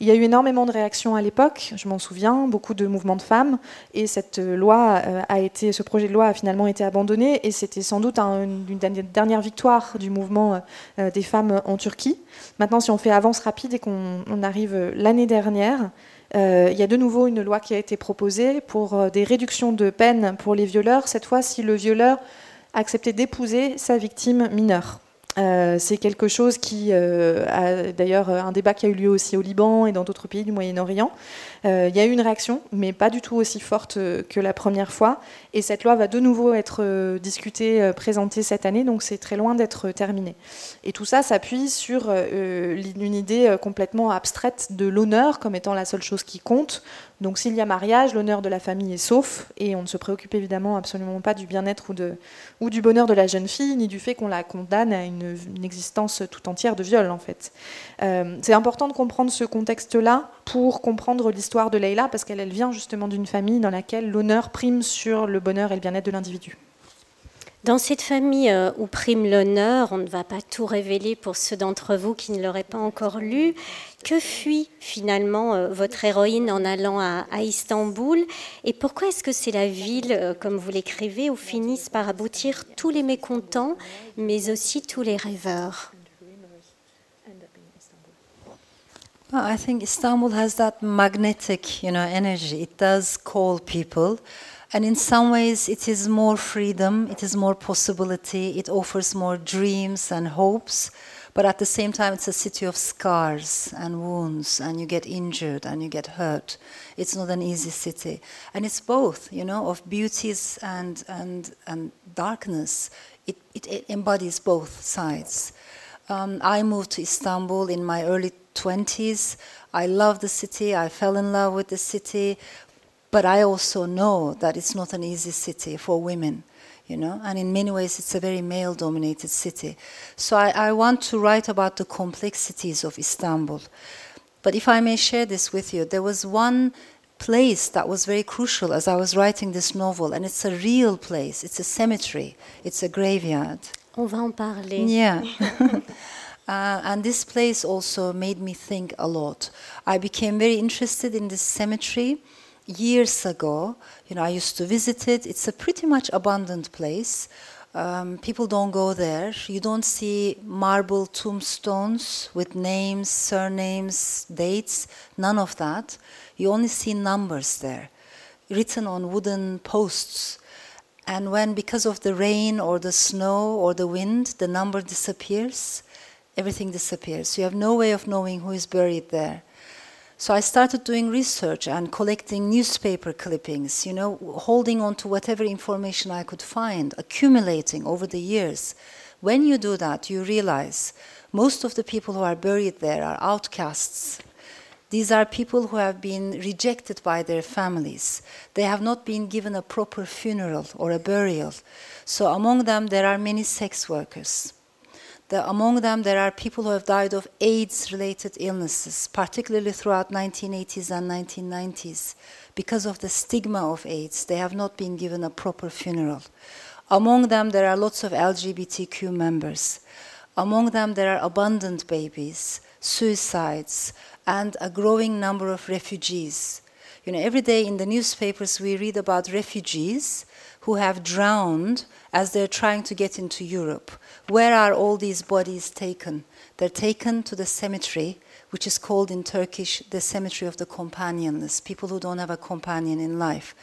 Il y a eu énormément de réactions à l'époque, je m'en souviens, beaucoup de mouvements de femmes, et cette loi a été, ce projet de loi a finalement été abandonné, et c'était sans doute une, dernière victoire du mouvement des femmes en Turquie. Maintenant, si on fait avance rapide et qu'on arrive l'année dernière, il y a de nouveau une loi qui a été proposée pour des réductions de peine pour les violeurs, cette fois si le violeur acceptait d'épouser sa victime mineure. Euh, c'est quelque chose qui euh, a d'ailleurs un débat qui a eu lieu aussi au Liban et dans d'autres pays du Moyen-Orient. Euh, il y a eu une réaction, mais pas du tout aussi forte que la première fois. Et cette loi va de nouveau être discutée, présentée cette année, donc c'est très loin d'être terminé. Et tout ça s'appuie sur une idée complètement abstraite de l'honneur comme étant la seule chose qui compte, donc s'il y a mariage, l'honneur de la famille est sauf, et on ne se préoccupe évidemment absolument pas du bien-être ou, du bonheur de la jeune fille, ni du fait qu'on la condamne à une, existence tout entière de viol en fait. Euh, c'est important de comprendre ce contexte-là pour comprendre l'histoire de Leila, parce qu'elle vient justement d'une famille dans laquelle l'honneur prime sur le bonheur et le bien-être de l'individu. Dans cette famille euh, où prime l'honneur, on ne va pas tout révéler pour ceux d'entre vous qui ne l'auraient pas encore lu. Que fuit finalement euh, votre héroïne en allant à, Istanbul? Et pourquoi est-ce que c'est la ville, euh, comme vous l'écrivez, où finissent par aboutir tous les mécontents, mais aussi tous les rêveurs? I think Istanbul has that magnetic, you know, energy. It does call people. And in some ways, it is more freedom, it is more possibility, it offers more dreams and hopes. But at the same time, it's a city of scars and wounds, and you get injured and you get hurt. It's not an easy city. And it's both, you know, of beauties and, and, and darkness. It, it, it embodies both sides. Um, I moved to Istanbul in my early 20s. I love the city. I fell in love with the city. But I also know that it's not an easy city for women, you know, and in many ways it's a very male dominated city. So I, I want to write about the complexities of Istanbul. But if I may share this with you, there was one place that was very crucial as I was writing this novel, and it's a real place. It's a cemetery, it's a graveyard. On va en parler. Yeah. Uh, and this place also made me think a lot. I became very interested in this cemetery years ago. You know, I used to visit it. It's a pretty much abandoned place. Um, people don't go there. You don't see marble tombstones with names, surnames, dates, none of that. You only see numbers there, written on wooden posts. And when, because of the rain or the snow or the wind, the number disappears, everything disappears. You have no way of knowing who is buried there. So I started doing research and collecting newspaper clippings, you know, holding on to whatever information I could find, accumulating over the years. When you do that, you realize most of the people who are buried there are outcasts. These are people who have been rejected by their families. They have not been given a proper funeral or a burial. So among them, there are many sex workers. The, among them, there are people who have died of AIDS-related illnesses, particularly throughout 1980s and 1990s. Because of the stigma of AIDS, they have not been given a proper funeral. Among them, there are lots of LGBTQ members. Among them, there are abandoned babies, suicides, and a growing number of refugees. You know, every day in the newspapers we read about refugees who have drowned as they're trying to get into Europe. Where are all these bodies taken? They're taken to the cemetery, which is called in Turkish the cemetery of the companionless, people who don't have a companion in life.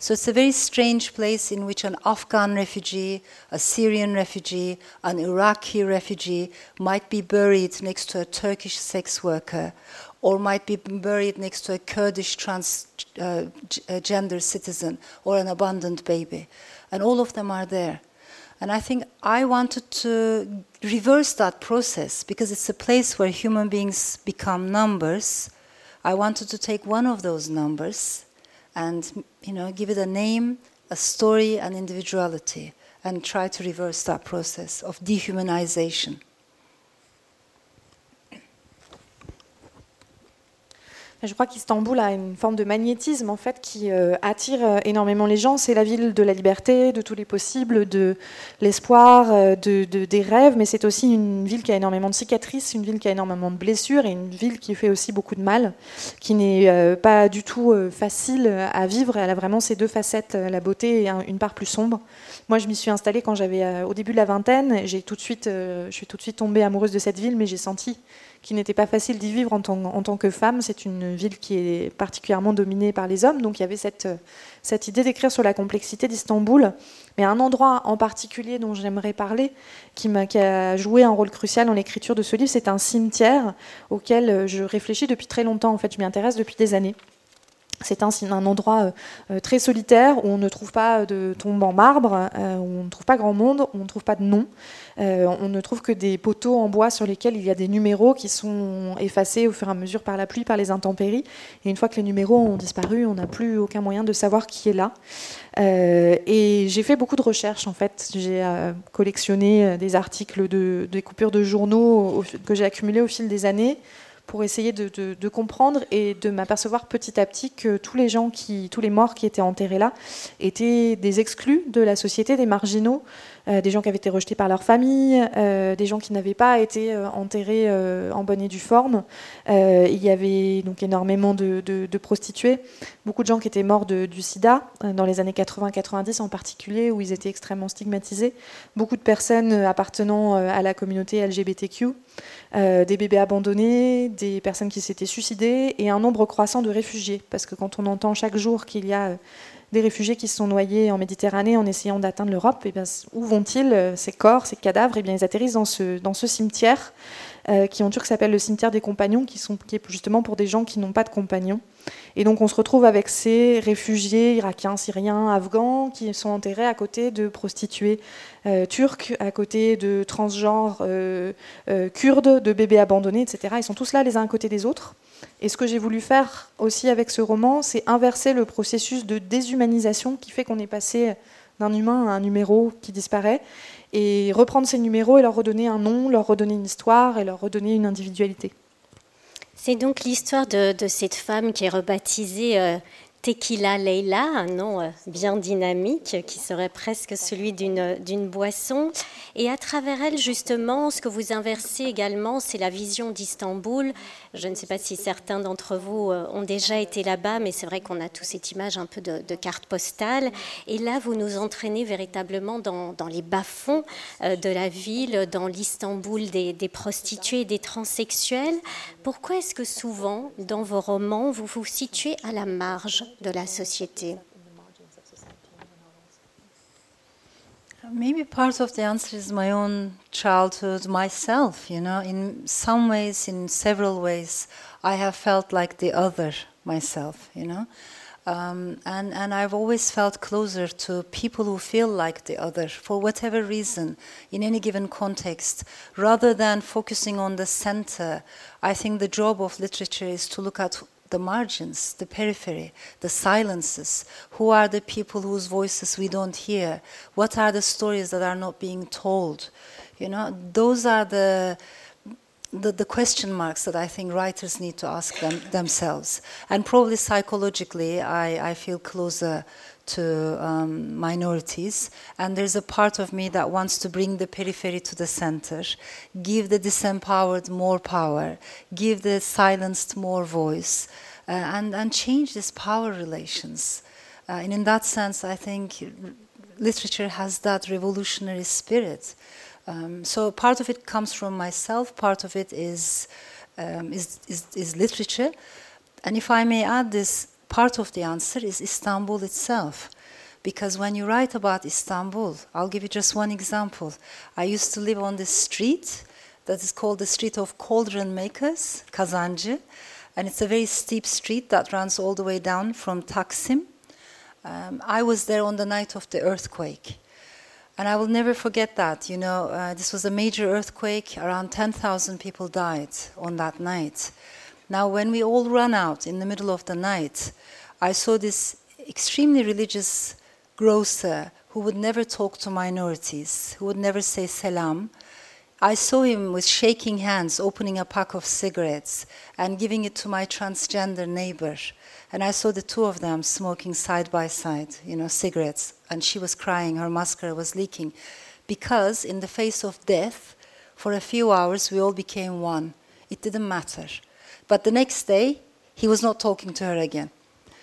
So it's a very strange place in which an Afghan refugee, a Syrian refugee, an Iraqi refugee might be buried next to a Turkish sex worker or might be buried next to a Kurdish transgender uh, citizen or an abandoned baby. And all of them are there. And I think I wanted to reverse that process because it's a place where human beings become numbers. I wanted to take one of those numbers and you know give it a name, a story, an individuality, and try to reverse that process of dehumanization. Je crois qu'Istanbul a une forme de magnétisme en fait qui euh, attire euh, énormément les gens. C'est la ville de la liberté, de tous les possibles, de l'espoir, euh, de, de- des rêves, mais c'est aussi une ville qui a énormément de cicatrices, une ville qui a énormément de blessures et une ville qui fait aussi beaucoup de mal, qui n'est pas du tout facile à vivre. Elle a vraiment ces deux facettes, la beauté et un- une part plus sombre. Moi, je m'y suis installée quand j'avais au début de la vingtaine. J'ai tout de suite, je suis tout de suite tombée amoureuse de cette ville, mais j'ai senti qu'il n'était pas facile d'y vivre en tant, que femme. C'est une ville qui est particulièrement dominée par les hommes, donc il y avait cette, cette idée d'écrire sur la complexité d'Istanbul. Mais un endroit en particulier dont j'aimerais parler, qui, m'a, qui a joué un rôle crucial dans l'écriture de ce livre, c'est un cimetière auquel je réfléchis depuis très longtemps. En fait, je m'y intéresse depuis des années. C'est un, endroit euh, euh, très solitaire où on ne trouve pas de tombes en marbre, euh, où on ne trouve pas grand monde, on ne trouve pas de nom. On ne trouve que des poteaux en bois sur lesquels il y a des numéros qui sont effacés au fur et à mesure par la pluie, par les intempéries. Et une fois que les numéros ont disparu, on n'a plus aucun moyen de savoir qui est là. Et j'ai fait beaucoup de recherches en fait. J'ai collectionné des articles, de, des coupures de journaux au- que j'ai accumulées au fil des années pour essayer de, comprendre et de m'apercevoir petit à petit que tous les gens qui, tous les morts qui étaient enterrés là, étaient des exclus de la société, des marginaux, euh, des gens qui avaient été rejetés par leur famille, euh, des gens qui n'avaient pas été euh, enterrés en bonne et due forme. Il y avait donc énormément de, de- prostituées, beaucoup de gens qui étaient morts du sida, dans les années 80-90 en particulier, où ils étaient extrêmement stigmatisés, beaucoup de personnes appartenant à la communauté LGBTQ, euh, des bébés abandonnés, des personnes qui s'étaient suicidées et un nombre croissant de réfugiés. Parce que quand on entend chaque jour qu'il y a euh, des réfugiés qui se sont noyés en Méditerranée en essayant d'atteindre l'Europe, eh bien, où vont-ils euh, Ces corps, ces cadavres? Eh bien, Ils atterrissent dans ce, dans ce cimetière qui en turc s'appelle le cimetière des compagnons, qui, sont, qui est justement pour des gens qui n'ont pas de compagnons. Et donc on se retrouve avec ces réfugiés irakiens, syriens, afghans qui sont enterrés à côté de prostituées euh, turques, à côté de transgenres euh, euh, kurdes, de bébés abandonnés, etc. Ils sont tous là les uns à côté des autres. Et ce que j'ai voulu faire aussi avec ce roman, c'est inverser le processus de déshumanisation qui fait qu'on est passé d'un humain à un numéro qui disparaît, et reprendre ces numéros et leur redonner un nom, leur redonner une histoire et leur redonner une individualité. C'est donc l'histoire de, cette femme qui est rebaptisée Tequila Leila, un nom euh, bien dynamique qui serait presque celui d'une boisson. Et à travers elle, justement, ce que vous inversez également, c'est la vision d'Istanbul. Je ne sais pas si certains d'entre vous euh, ont déjà été là-bas, mais c'est vrai qu'on a tous cette image un peu de, carte postale. Et là, vous nous entraînez véritablement dans, dans les bas-fonds euh, de la ville, dans l'Istanbul des, des prostituées et des transsexuels. Pourquoi est-ce que souvent, dans vos romans, vous vous situez à la marge de la société Maybe part of the answer is my own childhood myself, you know. In some ways, in several ways, I have felt like the other myself, you know. Um, and, and I've always felt closer to people who feel like the other for whatever reason in any given context. Rather than focusing on the center, I think the job of literature is to look at the margins, the periphery, the silences. Who are the people whose voices we don't hear? What are the stories that are not being told? You know, those are the the, the question marks that I think writers need to ask them, themselves. And probably psychologically, I, I feel closer to um, minorities. And there's a part of me that wants to bring the periphery to the center, give the disempowered more power, give the silenced more voice, uh, and, and change these power relations. Uh, and in that sense, I think literature has that revolutionary spirit. Um, so part of it comes from myself, part of it is, um, is, is, is literature. And if I may add this, part of the answer is Istanbul itself. Because when you write about Istanbul, I'll give you just one example. I used to live on this street that is called the Street of Cauldron Makers, Kazancı. And it's a very steep street that runs all the way down from Taksim. Um, I was there on the night of the earthquake. And I will never forget that. You know, uh, this was a major earthquake. Around 10,000 people died on that night. Now, when we all ran out in the middle of the night, I saw this extremely religious grocer who would never talk to minorities, who would never say salam. I saw him with shaking hands opening a pack of cigarettes and giving it to my transgender neighbor. And I saw the two of them smoking side by side, you know, cigarettes. And she was crying, her mascara was leaking. Because in the face of death, for a few hours, we all became one. It didn't matter. But the next day, he was not talking to her again.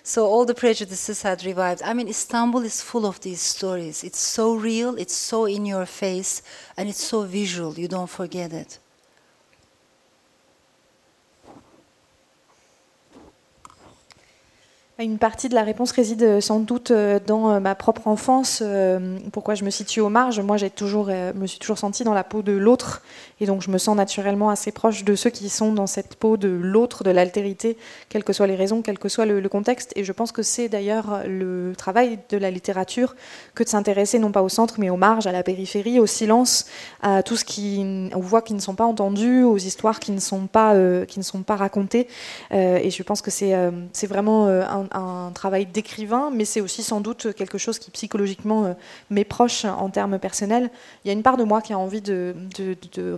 So all the prejudices had revived. I mean, Istanbul is full of these stories. It's so real, it's so in your face, and it's so visual. You don't forget it. Une partie de la réponse réside euh, sans doute euh, dans euh, ma propre enfance. Pourquoi je me situe aux marges Moi, j'ai toujours, me suis toujours sentie dans la peau de l'autre, et donc je me sens naturellement assez proche de ceux qui sont dans cette peau de l'autre, de l'altérité, quelles que soient les raisons, quel que soit le, contexte. Et je pense que c'est d'ailleurs le travail de la littérature que de s'intéresser non pas au centre, mais aux marges, à la périphérie, au silence, à tout ce qui, aux voix qui ne sont pas entendues, aux histoires qui ne sont pas, qui ne sont pas racontées. Et je pense que c'est, c'est vraiment un un, travail d'écrivain, mais c'est aussi sans doute quelque chose qui psychologiquement euh, m'est proche en termes personnels. Il y a une part de moi qui a envie de,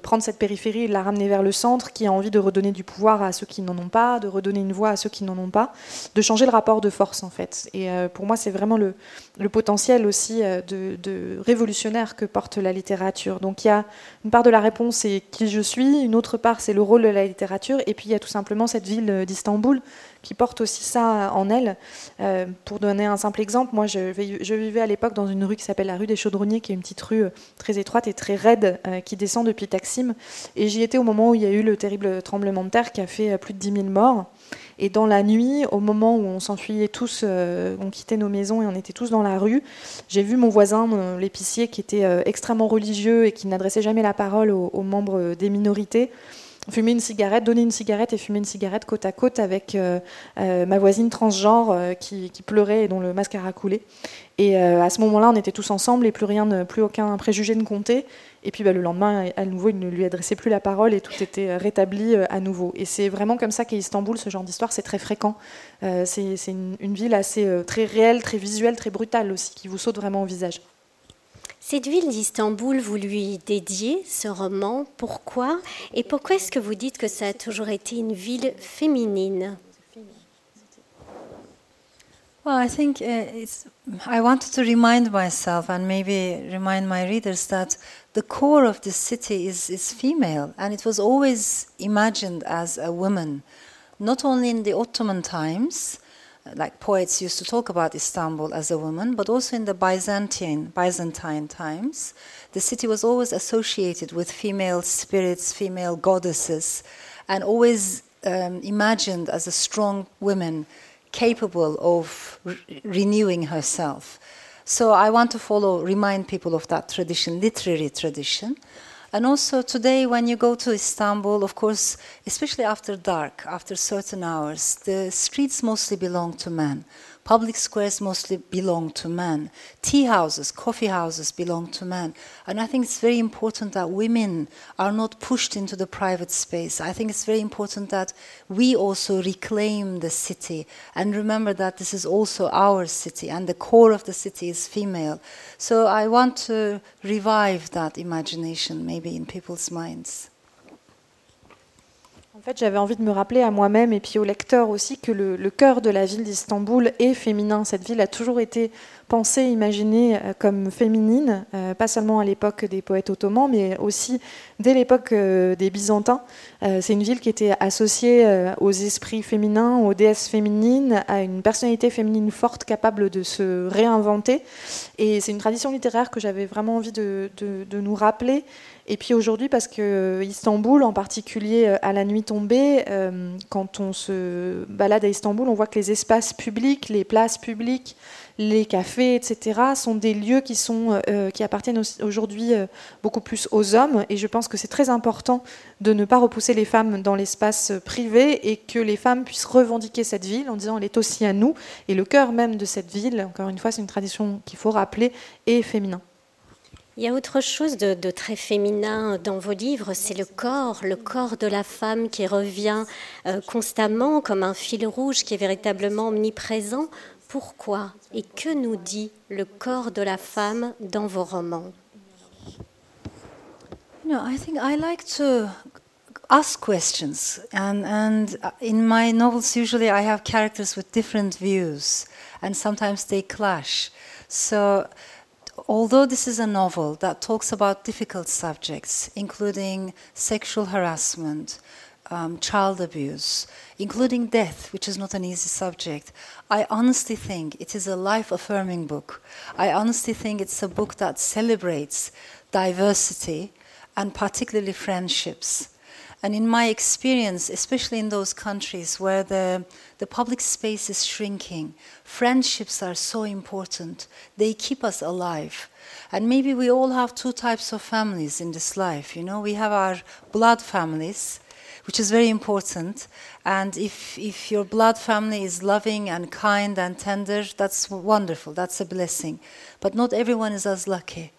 prendre cette périphérie et de la ramener vers le centre, qui a envie de redonner du pouvoir à ceux qui n'en ont pas, de redonner une voix à ceux qui n'en ont pas, de changer le rapport de force en fait. Et euh, pour moi, c'est vraiment le, potentiel aussi euh, de, révolutionnaire que porte la littérature. Donc il y a une part de la réponse, c'est qui je suis, une autre part, c'est le rôle de la littérature, et puis il y a tout simplement cette ville d'Istanbul qui porte aussi ça en elle. Euh, pour donner un simple exemple, moi je, vivais à l'époque dans une rue qui s'appelle la rue des Chaudronniers, qui est une petite rue euh, très étroite et très raide euh, qui descend depuis Taksim. Et j'y étais au moment où il y a eu le terrible tremblement de terre qui a fait plus de 10 000 morts. Et dans la nuit, au moment où on s'enfuyait tous, on quittait nos maisons et on était tous dans la rue, j'ai vu mon voisin, l'épicier, qui était extrêmement religieux et qui n'adressait jamais la parole aux membres des minorités, fumer une cigarette, donner une cigarette et fumer une cigarette côte à côte avec euh, euh, ma voisine transgenre euh, qui, pleurait et dont le mascara coulait. Et à ce moment-là, on était tous ensemble et plus rien, plus aucun préjugé ne comptait. Et puis bah, le lendemain, à nouveau, il ne lui adressait plus la parole et tout était rétabli à nouveau. Et c'est vraiment comme ça qu'à Istanbul, ce genre d'histoire, c'est très fréquent. c'est une, une, ville assez très réelle, très visuelle, très brutale aussi, qui vous saute vraiment au visage. Cette ville d'Istanbul, vous lui dédiez ce roman. Pourquoi Et pourquoi est-ce que vous dites que ça a toujours été une ville féminine? Well, I think uh, it's, I wanted to remind myself and maybe remind my readers that the core of this city is, is female and it was always imagined as a woman, not only in the Ottoman times, like poets used to talk about Istanbul as a woman, but also in the Byzantine Byzantine times, the city was always associated with female spirits, female goddesses, and always um, imagined as a strong woman capable of re- renewing herself. So I want to follow, remind people of that tradition, literary tradition. And also today, when you go to Istanbul, of course, especially after dark, after certain hours, the streets mostly belong to men. Public squares mostly belong to men. Tea houses, coffee houses belong to men. And I think it's very important that women are not pushed into the private space. I think it's very important that we also reclaim the city and remember that this is also our city and the core of the city is female. So I want to revive that imagination maybe in people's minds. Fait, j'avais envie de me rappeler à moi-même et puis au lecteur aussi que le, cœur de la ville d'Istanbul est féminin. Cette ville a toujours été pensée, imaginée euh, comme féminine, euh, pas seulement à l'époque des poètes ottomans, mais aussi dès l'époque euh, des Byzantins. c'est une ville qui était associée aux esprits féminins, aux déesses féminines, à une personnalité féminine forte capable de se réinventer. Et c'est une tradition littéraire que j'avais vraiment envie de nous rappeler. Et puis aujourd'hui, parce que euh, Istanbul, en particulier euh, à la nuit tombée, euh, quand on se balade à Istanbul, on voit que les espaces publics, les places publiques, les cafés, etc., sont des lieux qui, sont, qui appartiennent aujourd'hui beaucoup plus aux hommes. Et je pense que c'est très important de ne pas repousser les femmes dans l'espace privé et que les femmes puissent revendiquer cette ville en disant elle est aussi à nous. Et le cœur même de cette ville, encore une fois, c'est une tradition qu'il faut rappeler, est féminin. Il y a autre chose de, très féminin dans vos livres, c'est le corps, le corps de la femme qui revient euh, constamment comme un fil rouge qui est véritablement omniprésent. Pourquoi? Et que nous dit le corps de la femme dans vos romans? You know, I think I like to ask questions, and and in my novels usually I have characters with different views, and sometimes they clash. So, although this is a novel that talks about difficult subjects, including sexual harassment, um, child abuse, including death, which is not an easy subject, I honestly think it is a life affirming book. I honestly think it's a book that celebrates diversity and particularly friendships. And in my experience, especially in those countries where the, the public space is shrinking, friendships are so important. They keep us alive. And maybe we all have two types of families in this life. You know, we have our blood families, which is very important. And if, if your blood family is loving and kind and tender, that's wonderful, that's a blessing. But not everyone is as lucky.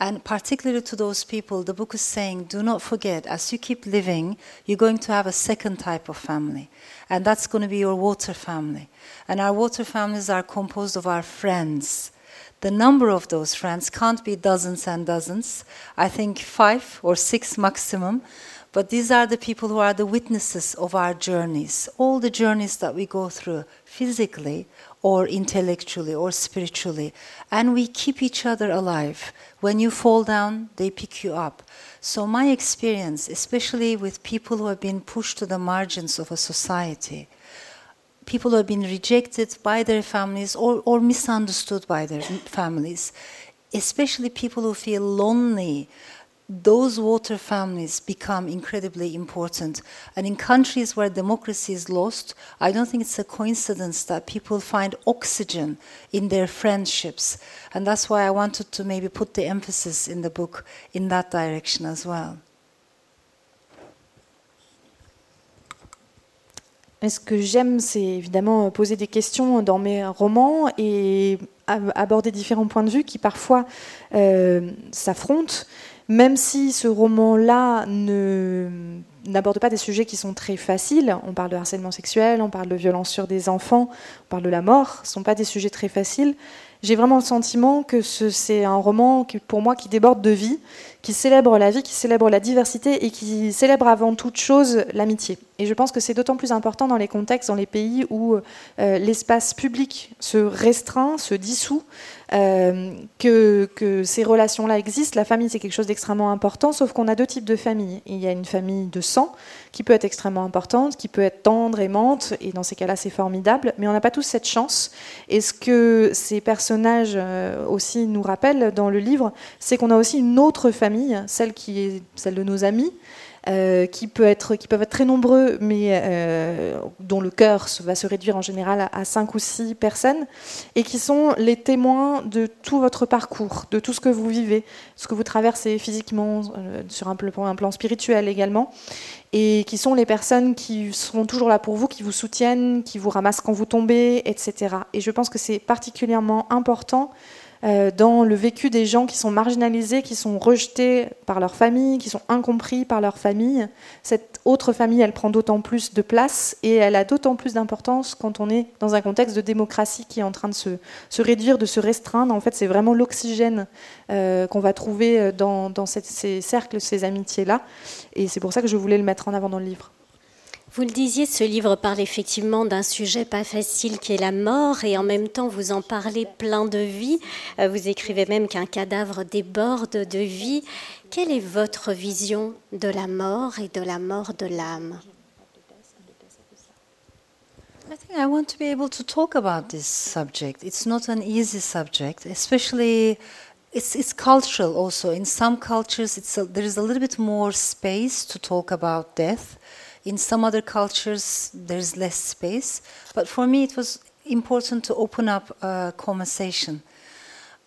And particularly to those people, the book is saying, do not forget, as you keep living, you're going to have a second type of family. And that's going to be your water family. And our water families are composed of our friends. The number of those friends can't be dozens and dozens. I think five or six maximum. But these are the people who are the witnesses of our journeys, all the journeys that we go through physically or intellectually or spiritually. And we keep each other alive. When you fall down, they pick you up. So, my experience, especially with people who have been pushed to the margins of a society, people who have been rejected by their families or, or misunderstood by their families, especially people who feel lonely those water families become incredibly important. And in countries where democracy is lost, I don't think it's a coincidence that people find oxygen in their friendships. And that's why I wanted to maybe put the emphasis in the book in that direction as well. ce que j'aime, c'est évidemment euh, poser des questions dans mes romans et aborder différents points de vue qui parfois euh, s'affrontent même si ce roman-là n'aborde pas des sujets qui sont très faciles, on parle de harcèlement sexuel, on parle de violence sur des enfants, on parle de la mort, ce ne sont pas des sujets très faciles, j'ai vraiment le sentiment que c'est un roman pour moi qui déborde de vie, qui célèbre la vie, qui célèbre la diversité et qui célèbre avant toute chose l'amitié. Et je pense que c'est d'autant plus important dans les contextes, dans les pays où euh, l'espace public se restreint, se dissout, euh, que, ces relations-là existent. La famille, c'est quelque chose d'extrêmement important, sauf qu'on a deux types de familles. Il y a une famille de sang, qui peut être extrêmement importante, qui peut être tendre, aimante, et dans ces cas-là, c'est formidable, mais on n'a pas tous cette chance. Et ce que ces personnages euh, aussi nous rappellent dans le livre, c'est qu'on a aussi une autre famille, celle qui est celle de nos amis, euh, qui, peut être, qui peuvent être très nombreux, mais euh, dont le cœur va se réduire en général à, cinq ou six personnes, et qui sont les témoins de tout votre parcours, de tout ce que vous vivez, ce que vous traversez physiquement, euh, sur un plan, un plan spirituel également, et qui sont les personnes qui seront toujours là pour vous, qui vous soutiennent, qui vous ramassent quand vous tombez, etc. Et je pense que c'est particulièrement important dans le vécu des gens qui sont marginalisés, qui sont rejetés par leur famille, qui sont incompris par leur famille. Cette autre famille, elle prend d'autant plus de place et elle a d'autant plus d'importance quand on est dans un contexte de démocratie qui est en train de se, se réduire, de se restreindre. En fait, c'est vraiment l'oxygène euh, qu'on va trouver dans, dans ces cercles, ces amitiés-là. Et c'est pour ça que je voulais le mettre en avant dans le livre. Vous le disiez, ce livre parle effectivement d'un sujet pas facile qui est la mort et en même temps vous en parlez plein de vie. Euh, vous écrivez même qu'un cadavre déborde de vie. Quelle est votre vision de la mort et de la mort de l'âme? I think I want to be able to talk about this subject. It's not an easy subject, especially it's, it's cultural also. In some cultures, it's a, there is a little bit more space to talk about death. In some other cultures, there's less space. But for me, it was important to open up a conversation.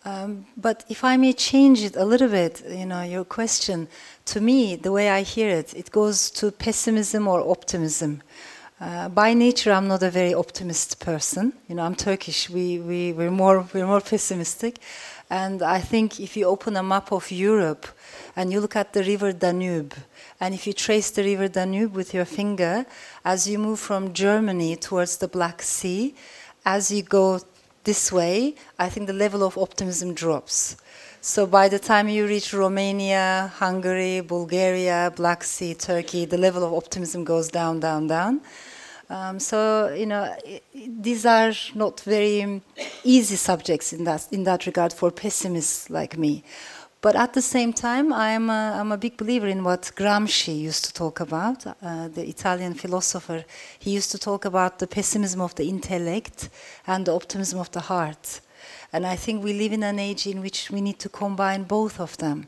Um, but if I may change it a little bit, you know, your question, to me, the way I hear it, it goes to pessimism or optimism. Uh, by nature, I'm not a very optimist person. You know, I'm Turkish. We, we, we're, more, we're more pessimistic. And I think if you open a map of Europe and you look at the river Danube, and if you trace the river Danube with your finger, as you move from Germany towards the Black Sea, as you go this way, I think the level of optimism drops. So by the time you reach Romania, Hungary, Bulgaria, Black Sea, Turkey, the level of optimism goes down, down, down. Um, so you know, these are not very easy subjects in that in that regard for pessimists like me. But at the same time, I'm a, I'm a big believer in what Gramsci used to talk about, uh, the Italian philosopher. He used to talk about the pessimism of the intellect and the optimism of the heart. And I think we live in an age in which we need to combine both of them.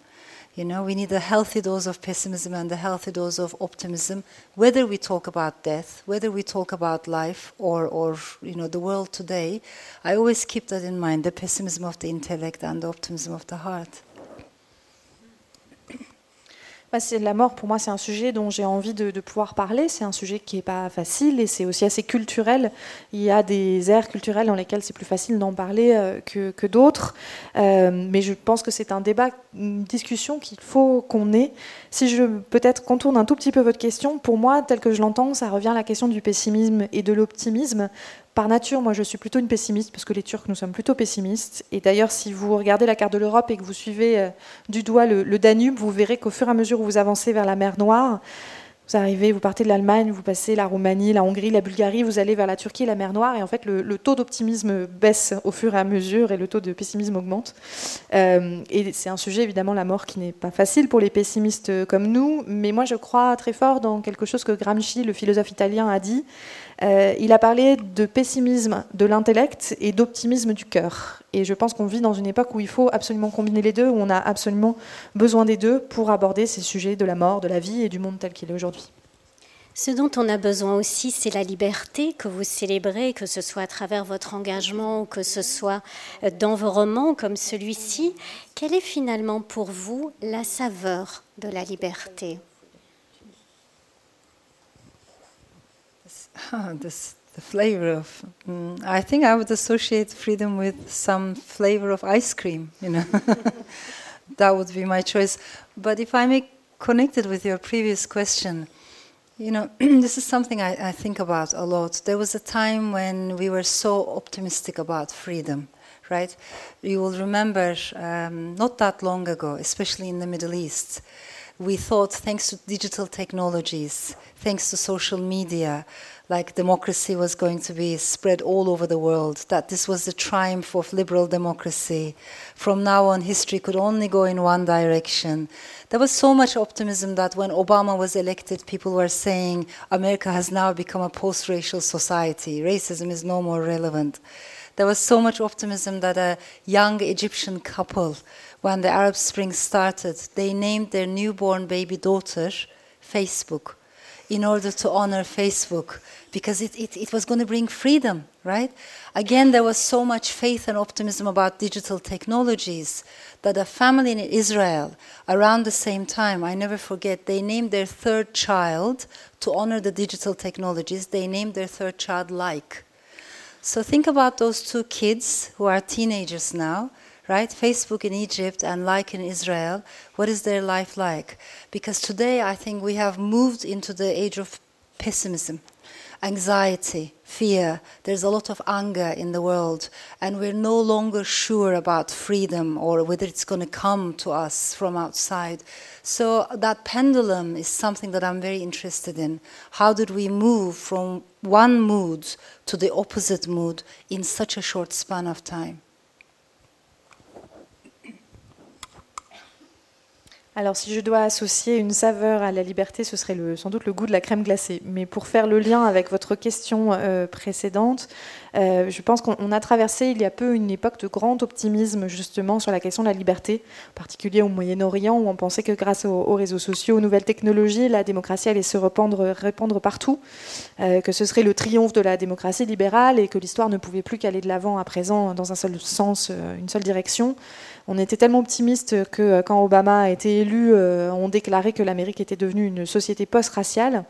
You know, we need a healthy dose of pessimism and a healthy dose of optimism, whether we talk about death, whether we talk about life or, or you know, the world today. I always keep that in mind, the pessimism of the intellect and the optimism of the heart. La mort, pour moi, c'est un sujet dont j'ai envie de, pouvoir parler. C'est un sujet qui n'est pas facile et c'est aussi assez culturel. Il y a des aires culturelles dans lesquelles c'est plus facile d'en parler euh, que, d'autres. Euh, mais je pense que c'est un débat, une discussion qu'il faut qu'on ait. Si je peut-être contourne un tout petit peu votre question, pour moi, tel que je l'entends, ça revient à la question du pessimisme et de l'optimisme. Par nature, moi, je suis plutôt une pessimiste, parce que les Turcs, nous sommes plutôt pessimistes. Et d'ailleurs, si vous regardez la carte de l'Europe et que vous suivez euh, du doigt le, Danube, vous verrez qu'au fur et à mesure où vous avancez vers la mer Noire, vous arrivez, vous partez de l'Allemagne, vous passez la Roumanie, la Hongrie, la Bulgarie, vous allez vers la Turquie la mer Noire, et en fait, le, taux d'optimisme baisse au fur et à mesure et le taux de pessimisme augmente. Euh, et c'est un sujet, évidemment, la mort qui n'est pas facile pour les pessimistes comme nous, mais moi, je crois très fort dans quelque chose que Gramsci, le philosophe italien, a dit. Euh, il a parlé de pessimisme de l'intellect et d'optimisme du cœur. Et je pense qu'on vit dans une époque où il faut absolument combiner les deux, où on a absolument besoin des deux pour aborder ces sujets de la mort, de la vie et du monde tel qu'il est aujourd'hui. Ce dont on a besoin aussi, c'est la liberté que vous célébrez, que ce soit à travers votre engagement ou que ce soit euh, dans vos romans comme celui-ci. Quelle est finalement pour vous la saveur de la liberté? this, the flavor of. Mm, I think I would associate freedom with some flavor of ice cream. You know, that would be my choice. But if I may connect it with your previous question, you know, this is something I, I, think about a lot. There was a time when we were so optimistic about freedom, right? You will remember um, not that long ago, especially in the Middle East, we thought thanks to digital technologies, thanks to social media, like democracy was going to be spread all over the world, that this was the triumph of liberal democracy. From now on, history could only go in one direction. There was so much optimism that when Obama was elected, people were saying America has now become a post racial society, racism is no more relevant. There was so much optimism that a young Egyptian couple, when the Arab Spring started, they named their newborn baby daughter Facebook in order to honor Facebook because it, it, it was going to bring freedom, right? Again, there was so much faith and optimism about digital technologies that a family in Israel around the same time, I never forget, they named their third child to honor the digital technologies. They named their third child like. So think about those two kids who are teenagers now right? Facebook in Egypt and like in Israel, what is their life like? Because today I think we have moved into the age of pessimism, anxiety, fear. There's a lot of anger in the world, and we're no longer sure about freedom or whether it's going to come to us from outside. So that pendulum is something that I'm very interested in. How did we move from one mood to the opposite mood in such a short span of time? Alors, si je dois associer une saveur à la liberté, ce serait sans doute le goût de la crème glacée. Mais pour faire le lien avec votre question euh, précédente, euh, je pense qu'on a traversé il y a peu une époque de grand optimisme justement sur la question de la liberté, en particulier au Moyen-Orient, où on pensait que grâce aux, réseaux sociaux, aux nouvelles technologies, la démocratie allait se répandre, répandre partout, euh, que ce serait le triomphe de la démocratie libérale et que l'histoire ne pouvait plus qu'aller de l'avant à présent dans un seul sens, une seule direction. On était tellement optimiste que quand Obama a été euh, on déclarait que l'Amérique était devenue une société post-raciale.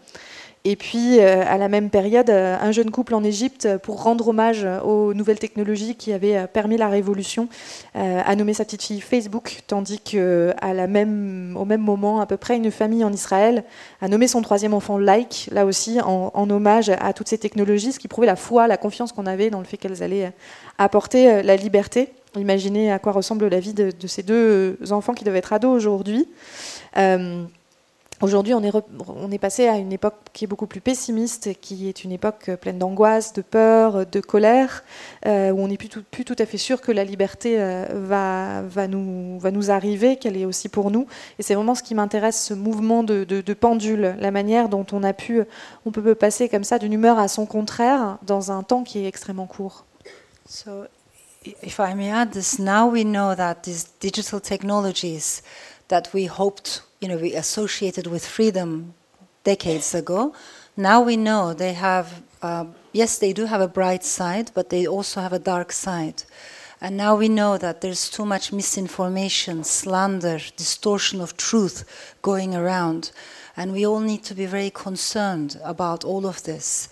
Et puis, euh, à la même période, euh, un jeune couple en Égypte, euh, pour rendre hommage aux nouvelles technologies qui avaient permis la révolution, a nommé sa petite fille Facebook, tandis qu'à même, même moment, à peu près, une famille en Israël a nommé son troisième enfant Like, là aussi en, hommage à toutes ces technologies, ce qui prouvait la foi, la confiance qu'on avait dans le fait qu'elles allaient apporter la liberté. Imaginez à quoi ressemble la vie de, de ces deux enfants qui doivent être ados aujourd'hui. Aujourd'hui, on est, passé à une époque qui est beaucoup plus pessimiste, qui est une époque pleine d'angoisse, de peur, de colère, euh, où on n'est plus tout, à fait sûr que la liberté euh, va, va, nous, va nous arriver, qu'elle est aussi pour nous. Et c'est vraiment ce qui m'intéresse, ce mouvement de, de, pendule, la manière dont on a pu, on peut passer comme ça d'une humeur à son contraire dans un temps qui est extrêmement court. So, if I may add this, now we know that these digital technologies that we hoped you know, we associated with freedom decades ago. Now we know they have, uh, yes, they do have a bright side, but they also have a dark side. And now we know that there's too much misinformation, slander, distortion of truth going around. And we all need to be very concerned about all of this.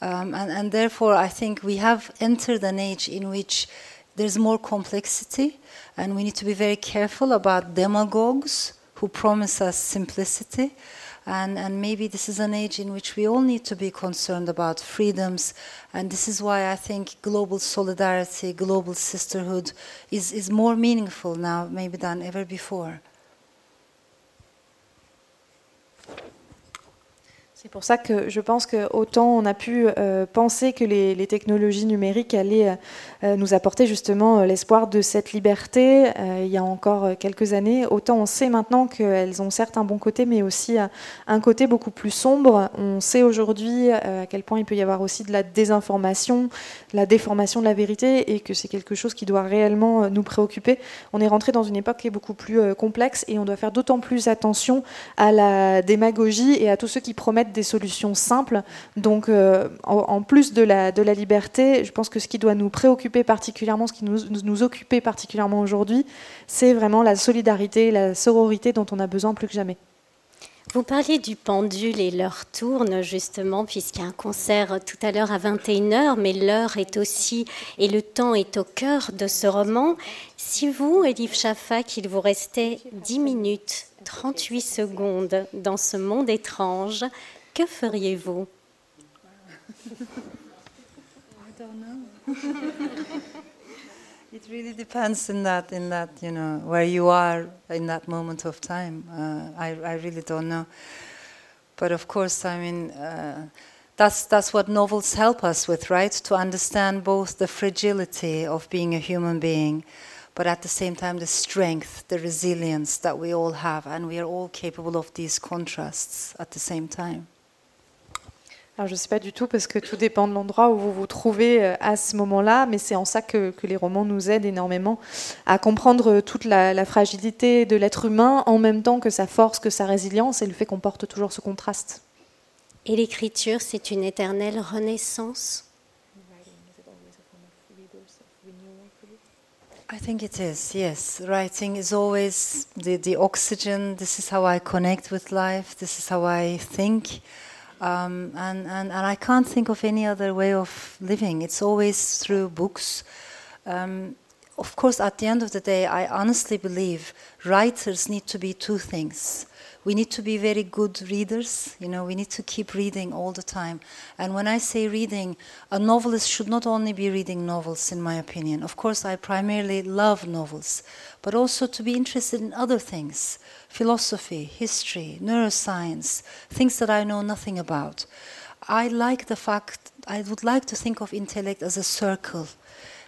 Um, and, and therefore, I think we have entered an age in which there's more complexity, and we need to be very careful about demagogues who promise us simplicity. And, and maybe this is an age in which we all need to be concerned about freedoms. And this is why I think global solidarity, global sisterhood is, is more meaningful now, maybe than ever before. C'est pour ça que je pense que autant on a pu euh, penser que les, les, technologies numériques allaient euh, nous apporter justement euh, l'espoir de cette liberté il y a encore quelques années, autant on sait maintenant qu'elles ont certes un bon côté, mais aussi un côté beaucoup plus sombre. On sait aujourd'hui à quel point il peut y avoir aussi de la désinformation, la déformation de la vérité, et que c'est quelque chose qui doit réellement nous préoccuper. On est rentré dans une époque qui est beaucoup plus complexe, et on doit faire d'autant plus attention à la démagogie et à tous ceux qui promettent des solutions simples. Donc, euh, en, plus de la, de la liberté, je pense que ce qui doit nous préoccuper particulièrement, ce qui nous, occuper particulièrement aujourd'hui, c'est vraiment la solidarité, la sororité dont on a besoin plus que jamais. Vous parliez du pendule et l'heure tourne justement puisqu'il y a un concert tout à l'heure à 21h, mais l'heure est aussi et le temps est au cœur de ce roman. Si vous, Elif Shafak, il vous restait 10 minutes, 38 secondes dans ce monde étrange, que feriez-vous? it really depends in that, in that, you know, where you are in that moment of time. Uh, I, I really don't know. But of course, I mean, uh, that's, that's what novels help us with, right? To understand both the fragility of being a human being, but at the same time, the strength, the resilience that we all have, and we are all capable of these contrasts at the same time. Alors, je ne sais pas du tout parce que tout dépend de l'endroit où vous vous trouvez euh, à ce moment-là, mais c'est en ça que, que, les romans nous aident énormément à comprendre toute la, la fragilité de l'être humain en même temps que sa force, que sa résilience et le fait qu'on porte toujours ce contraste. Et l'écriture, c'est une éternelle renaissance I think it is, yes. Writing is always the, the oxygen. This is how I connect with life. This is how I think. Um, and, and, and I can't think of any other way of living. It's always through books. Um, of course, at the end of the day, I honestly believe writers need to be two things we need to be very good readers. You know, we need to keep reading all the time. And when I say reading, a novelist should not only be reading novels, in my opinion. Of course, I primarily love novels, but also to be interested in other things philosophy, history, neuroscience, things that I know nothing about. I like the fact, I would like to think of intellect as a circle.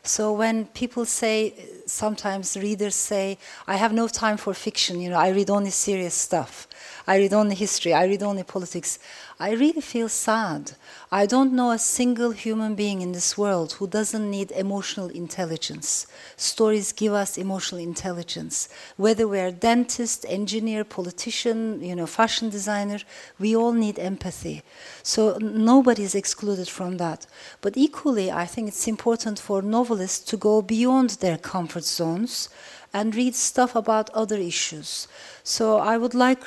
So when people say, sometimes readers say, I have no time for fiction, you know, I read only serious stuff. I read only history, I read only politics. I really feel sad. I don't know a single human being in this world who doesn't need emotional intelligence. Stories give us emotional intelligence. Whether we're dentist, engineer, politician, you know, fashion designer, we all need empathy. So nobody is excluded from that. But equally, I think it's important for novelists to go beyond their comfort zones and read stuff about other issues. So I would like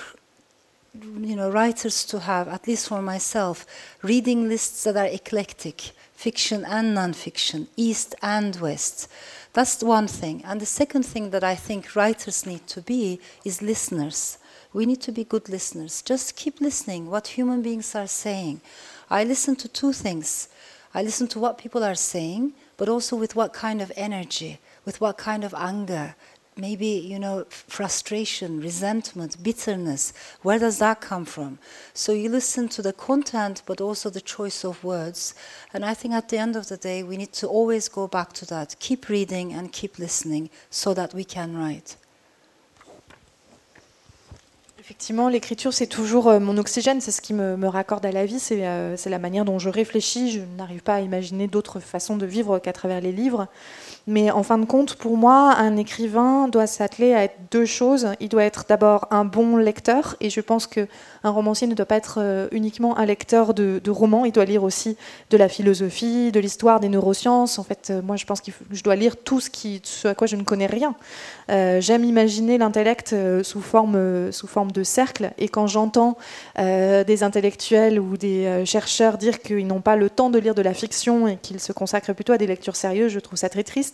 you know, writers to have, at least for myself, reading lists that are eclectic, fiction and non-fiction, East and West. That's one thing. And the second thing that I think writers need to be is listeners. We need to be good listeners. Just keep listening what human beings are saying. I listen to two things. I listen to what people are saying, but also with what kind of energy, with what kind of anger, maybe you know frustration resentment bitterness where does that come from? So you listen to the content but also the choice of words and i think at the end of the day we need to always go back to that keep reading and keep listening so that we can write Effectivement, l'écriture, c'est toujours euh, mon oxygène, c'est ce qui me, me, raccorde à la vie, c'est euh, la manière dont je réfléchis. Je n'arrive pas à imaginer d'autres façons de vivre qu'à travers les livres. Mais en fin de compte, pour moi, un écrivain doit s'atteler à être deux choses. Il doit être d'abord un bon lecteur, et je pense qu'un romancier ne doit pas être euh, uniquement un lecteur de, romans, il doit lire aussi de la philosophie, de l'histoire, des neurosciences. En fait, euh, moi, je pense que je dois lire tout ce, qui, ce à quoi je ne connais rien. Euh, j'aime imaginer l'intellect sous, forme, sous forme de cercle, et quand j'entends des intellectuels ou des chercheurs dire qu'ils n'ont pas le temps de lire de la fiction et qu'ils se consacrent plutôt à des lectures sérieuses, je trouve ça très triste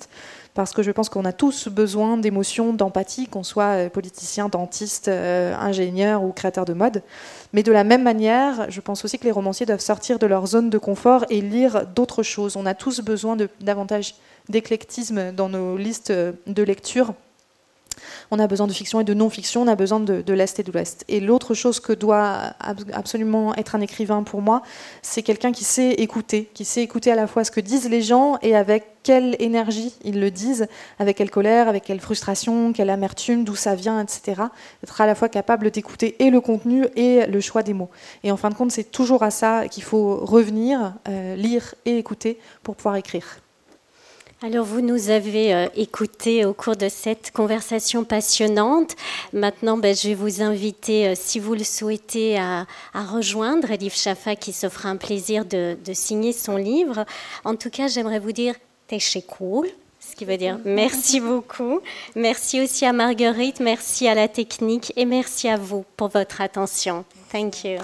parce que je pense qu'on a tous besoin d'émotions, d'empathie, qu'on soit euh, politicien, dentiste, euh, ingénieur ou créateur de mode. Mais de la même manière, je pense aussi que les romanciers doivent sortir de leur zone de confort et lire d'autres choses. On a tous besoin de davantage d'éclectisme dans nos listes de lecture on a besoin de fiction et de non-fiction, on a besoin de, l'Est et de l'Ouest. Et l'autre chose que doit absolument être un écrivain pour moi, c'est quelqu'un qui sait écouter, qui sait écouter à la fois ce que disent les gens et avec quelle énergie ils le disent, avec quelle colère, avec quelle frustration, quelle amertume, d'où ça vient, etc. Être à la fois capable d'écouter et le contenu et le choix des mots. Et en fin de compte, c'est toujours à ça qu'il faut revenir, euh, lire et écouter pour pouvoir écrire. Alors vous nous avez euh, écouté au cours de cette conversation passionnante. Maintenant, ben, je vais vous inviter, euh, si vous le souhaitez, à, rejoindre Elif Chafa qui se fera un plaisir de, signer son livre. En tout cas, j'aimerais vous dire cool, ce qui veut dire merci beaucoup. Merci aussi à Marguerite, merci à la technique et merci à vous pour votre attention. Thank you.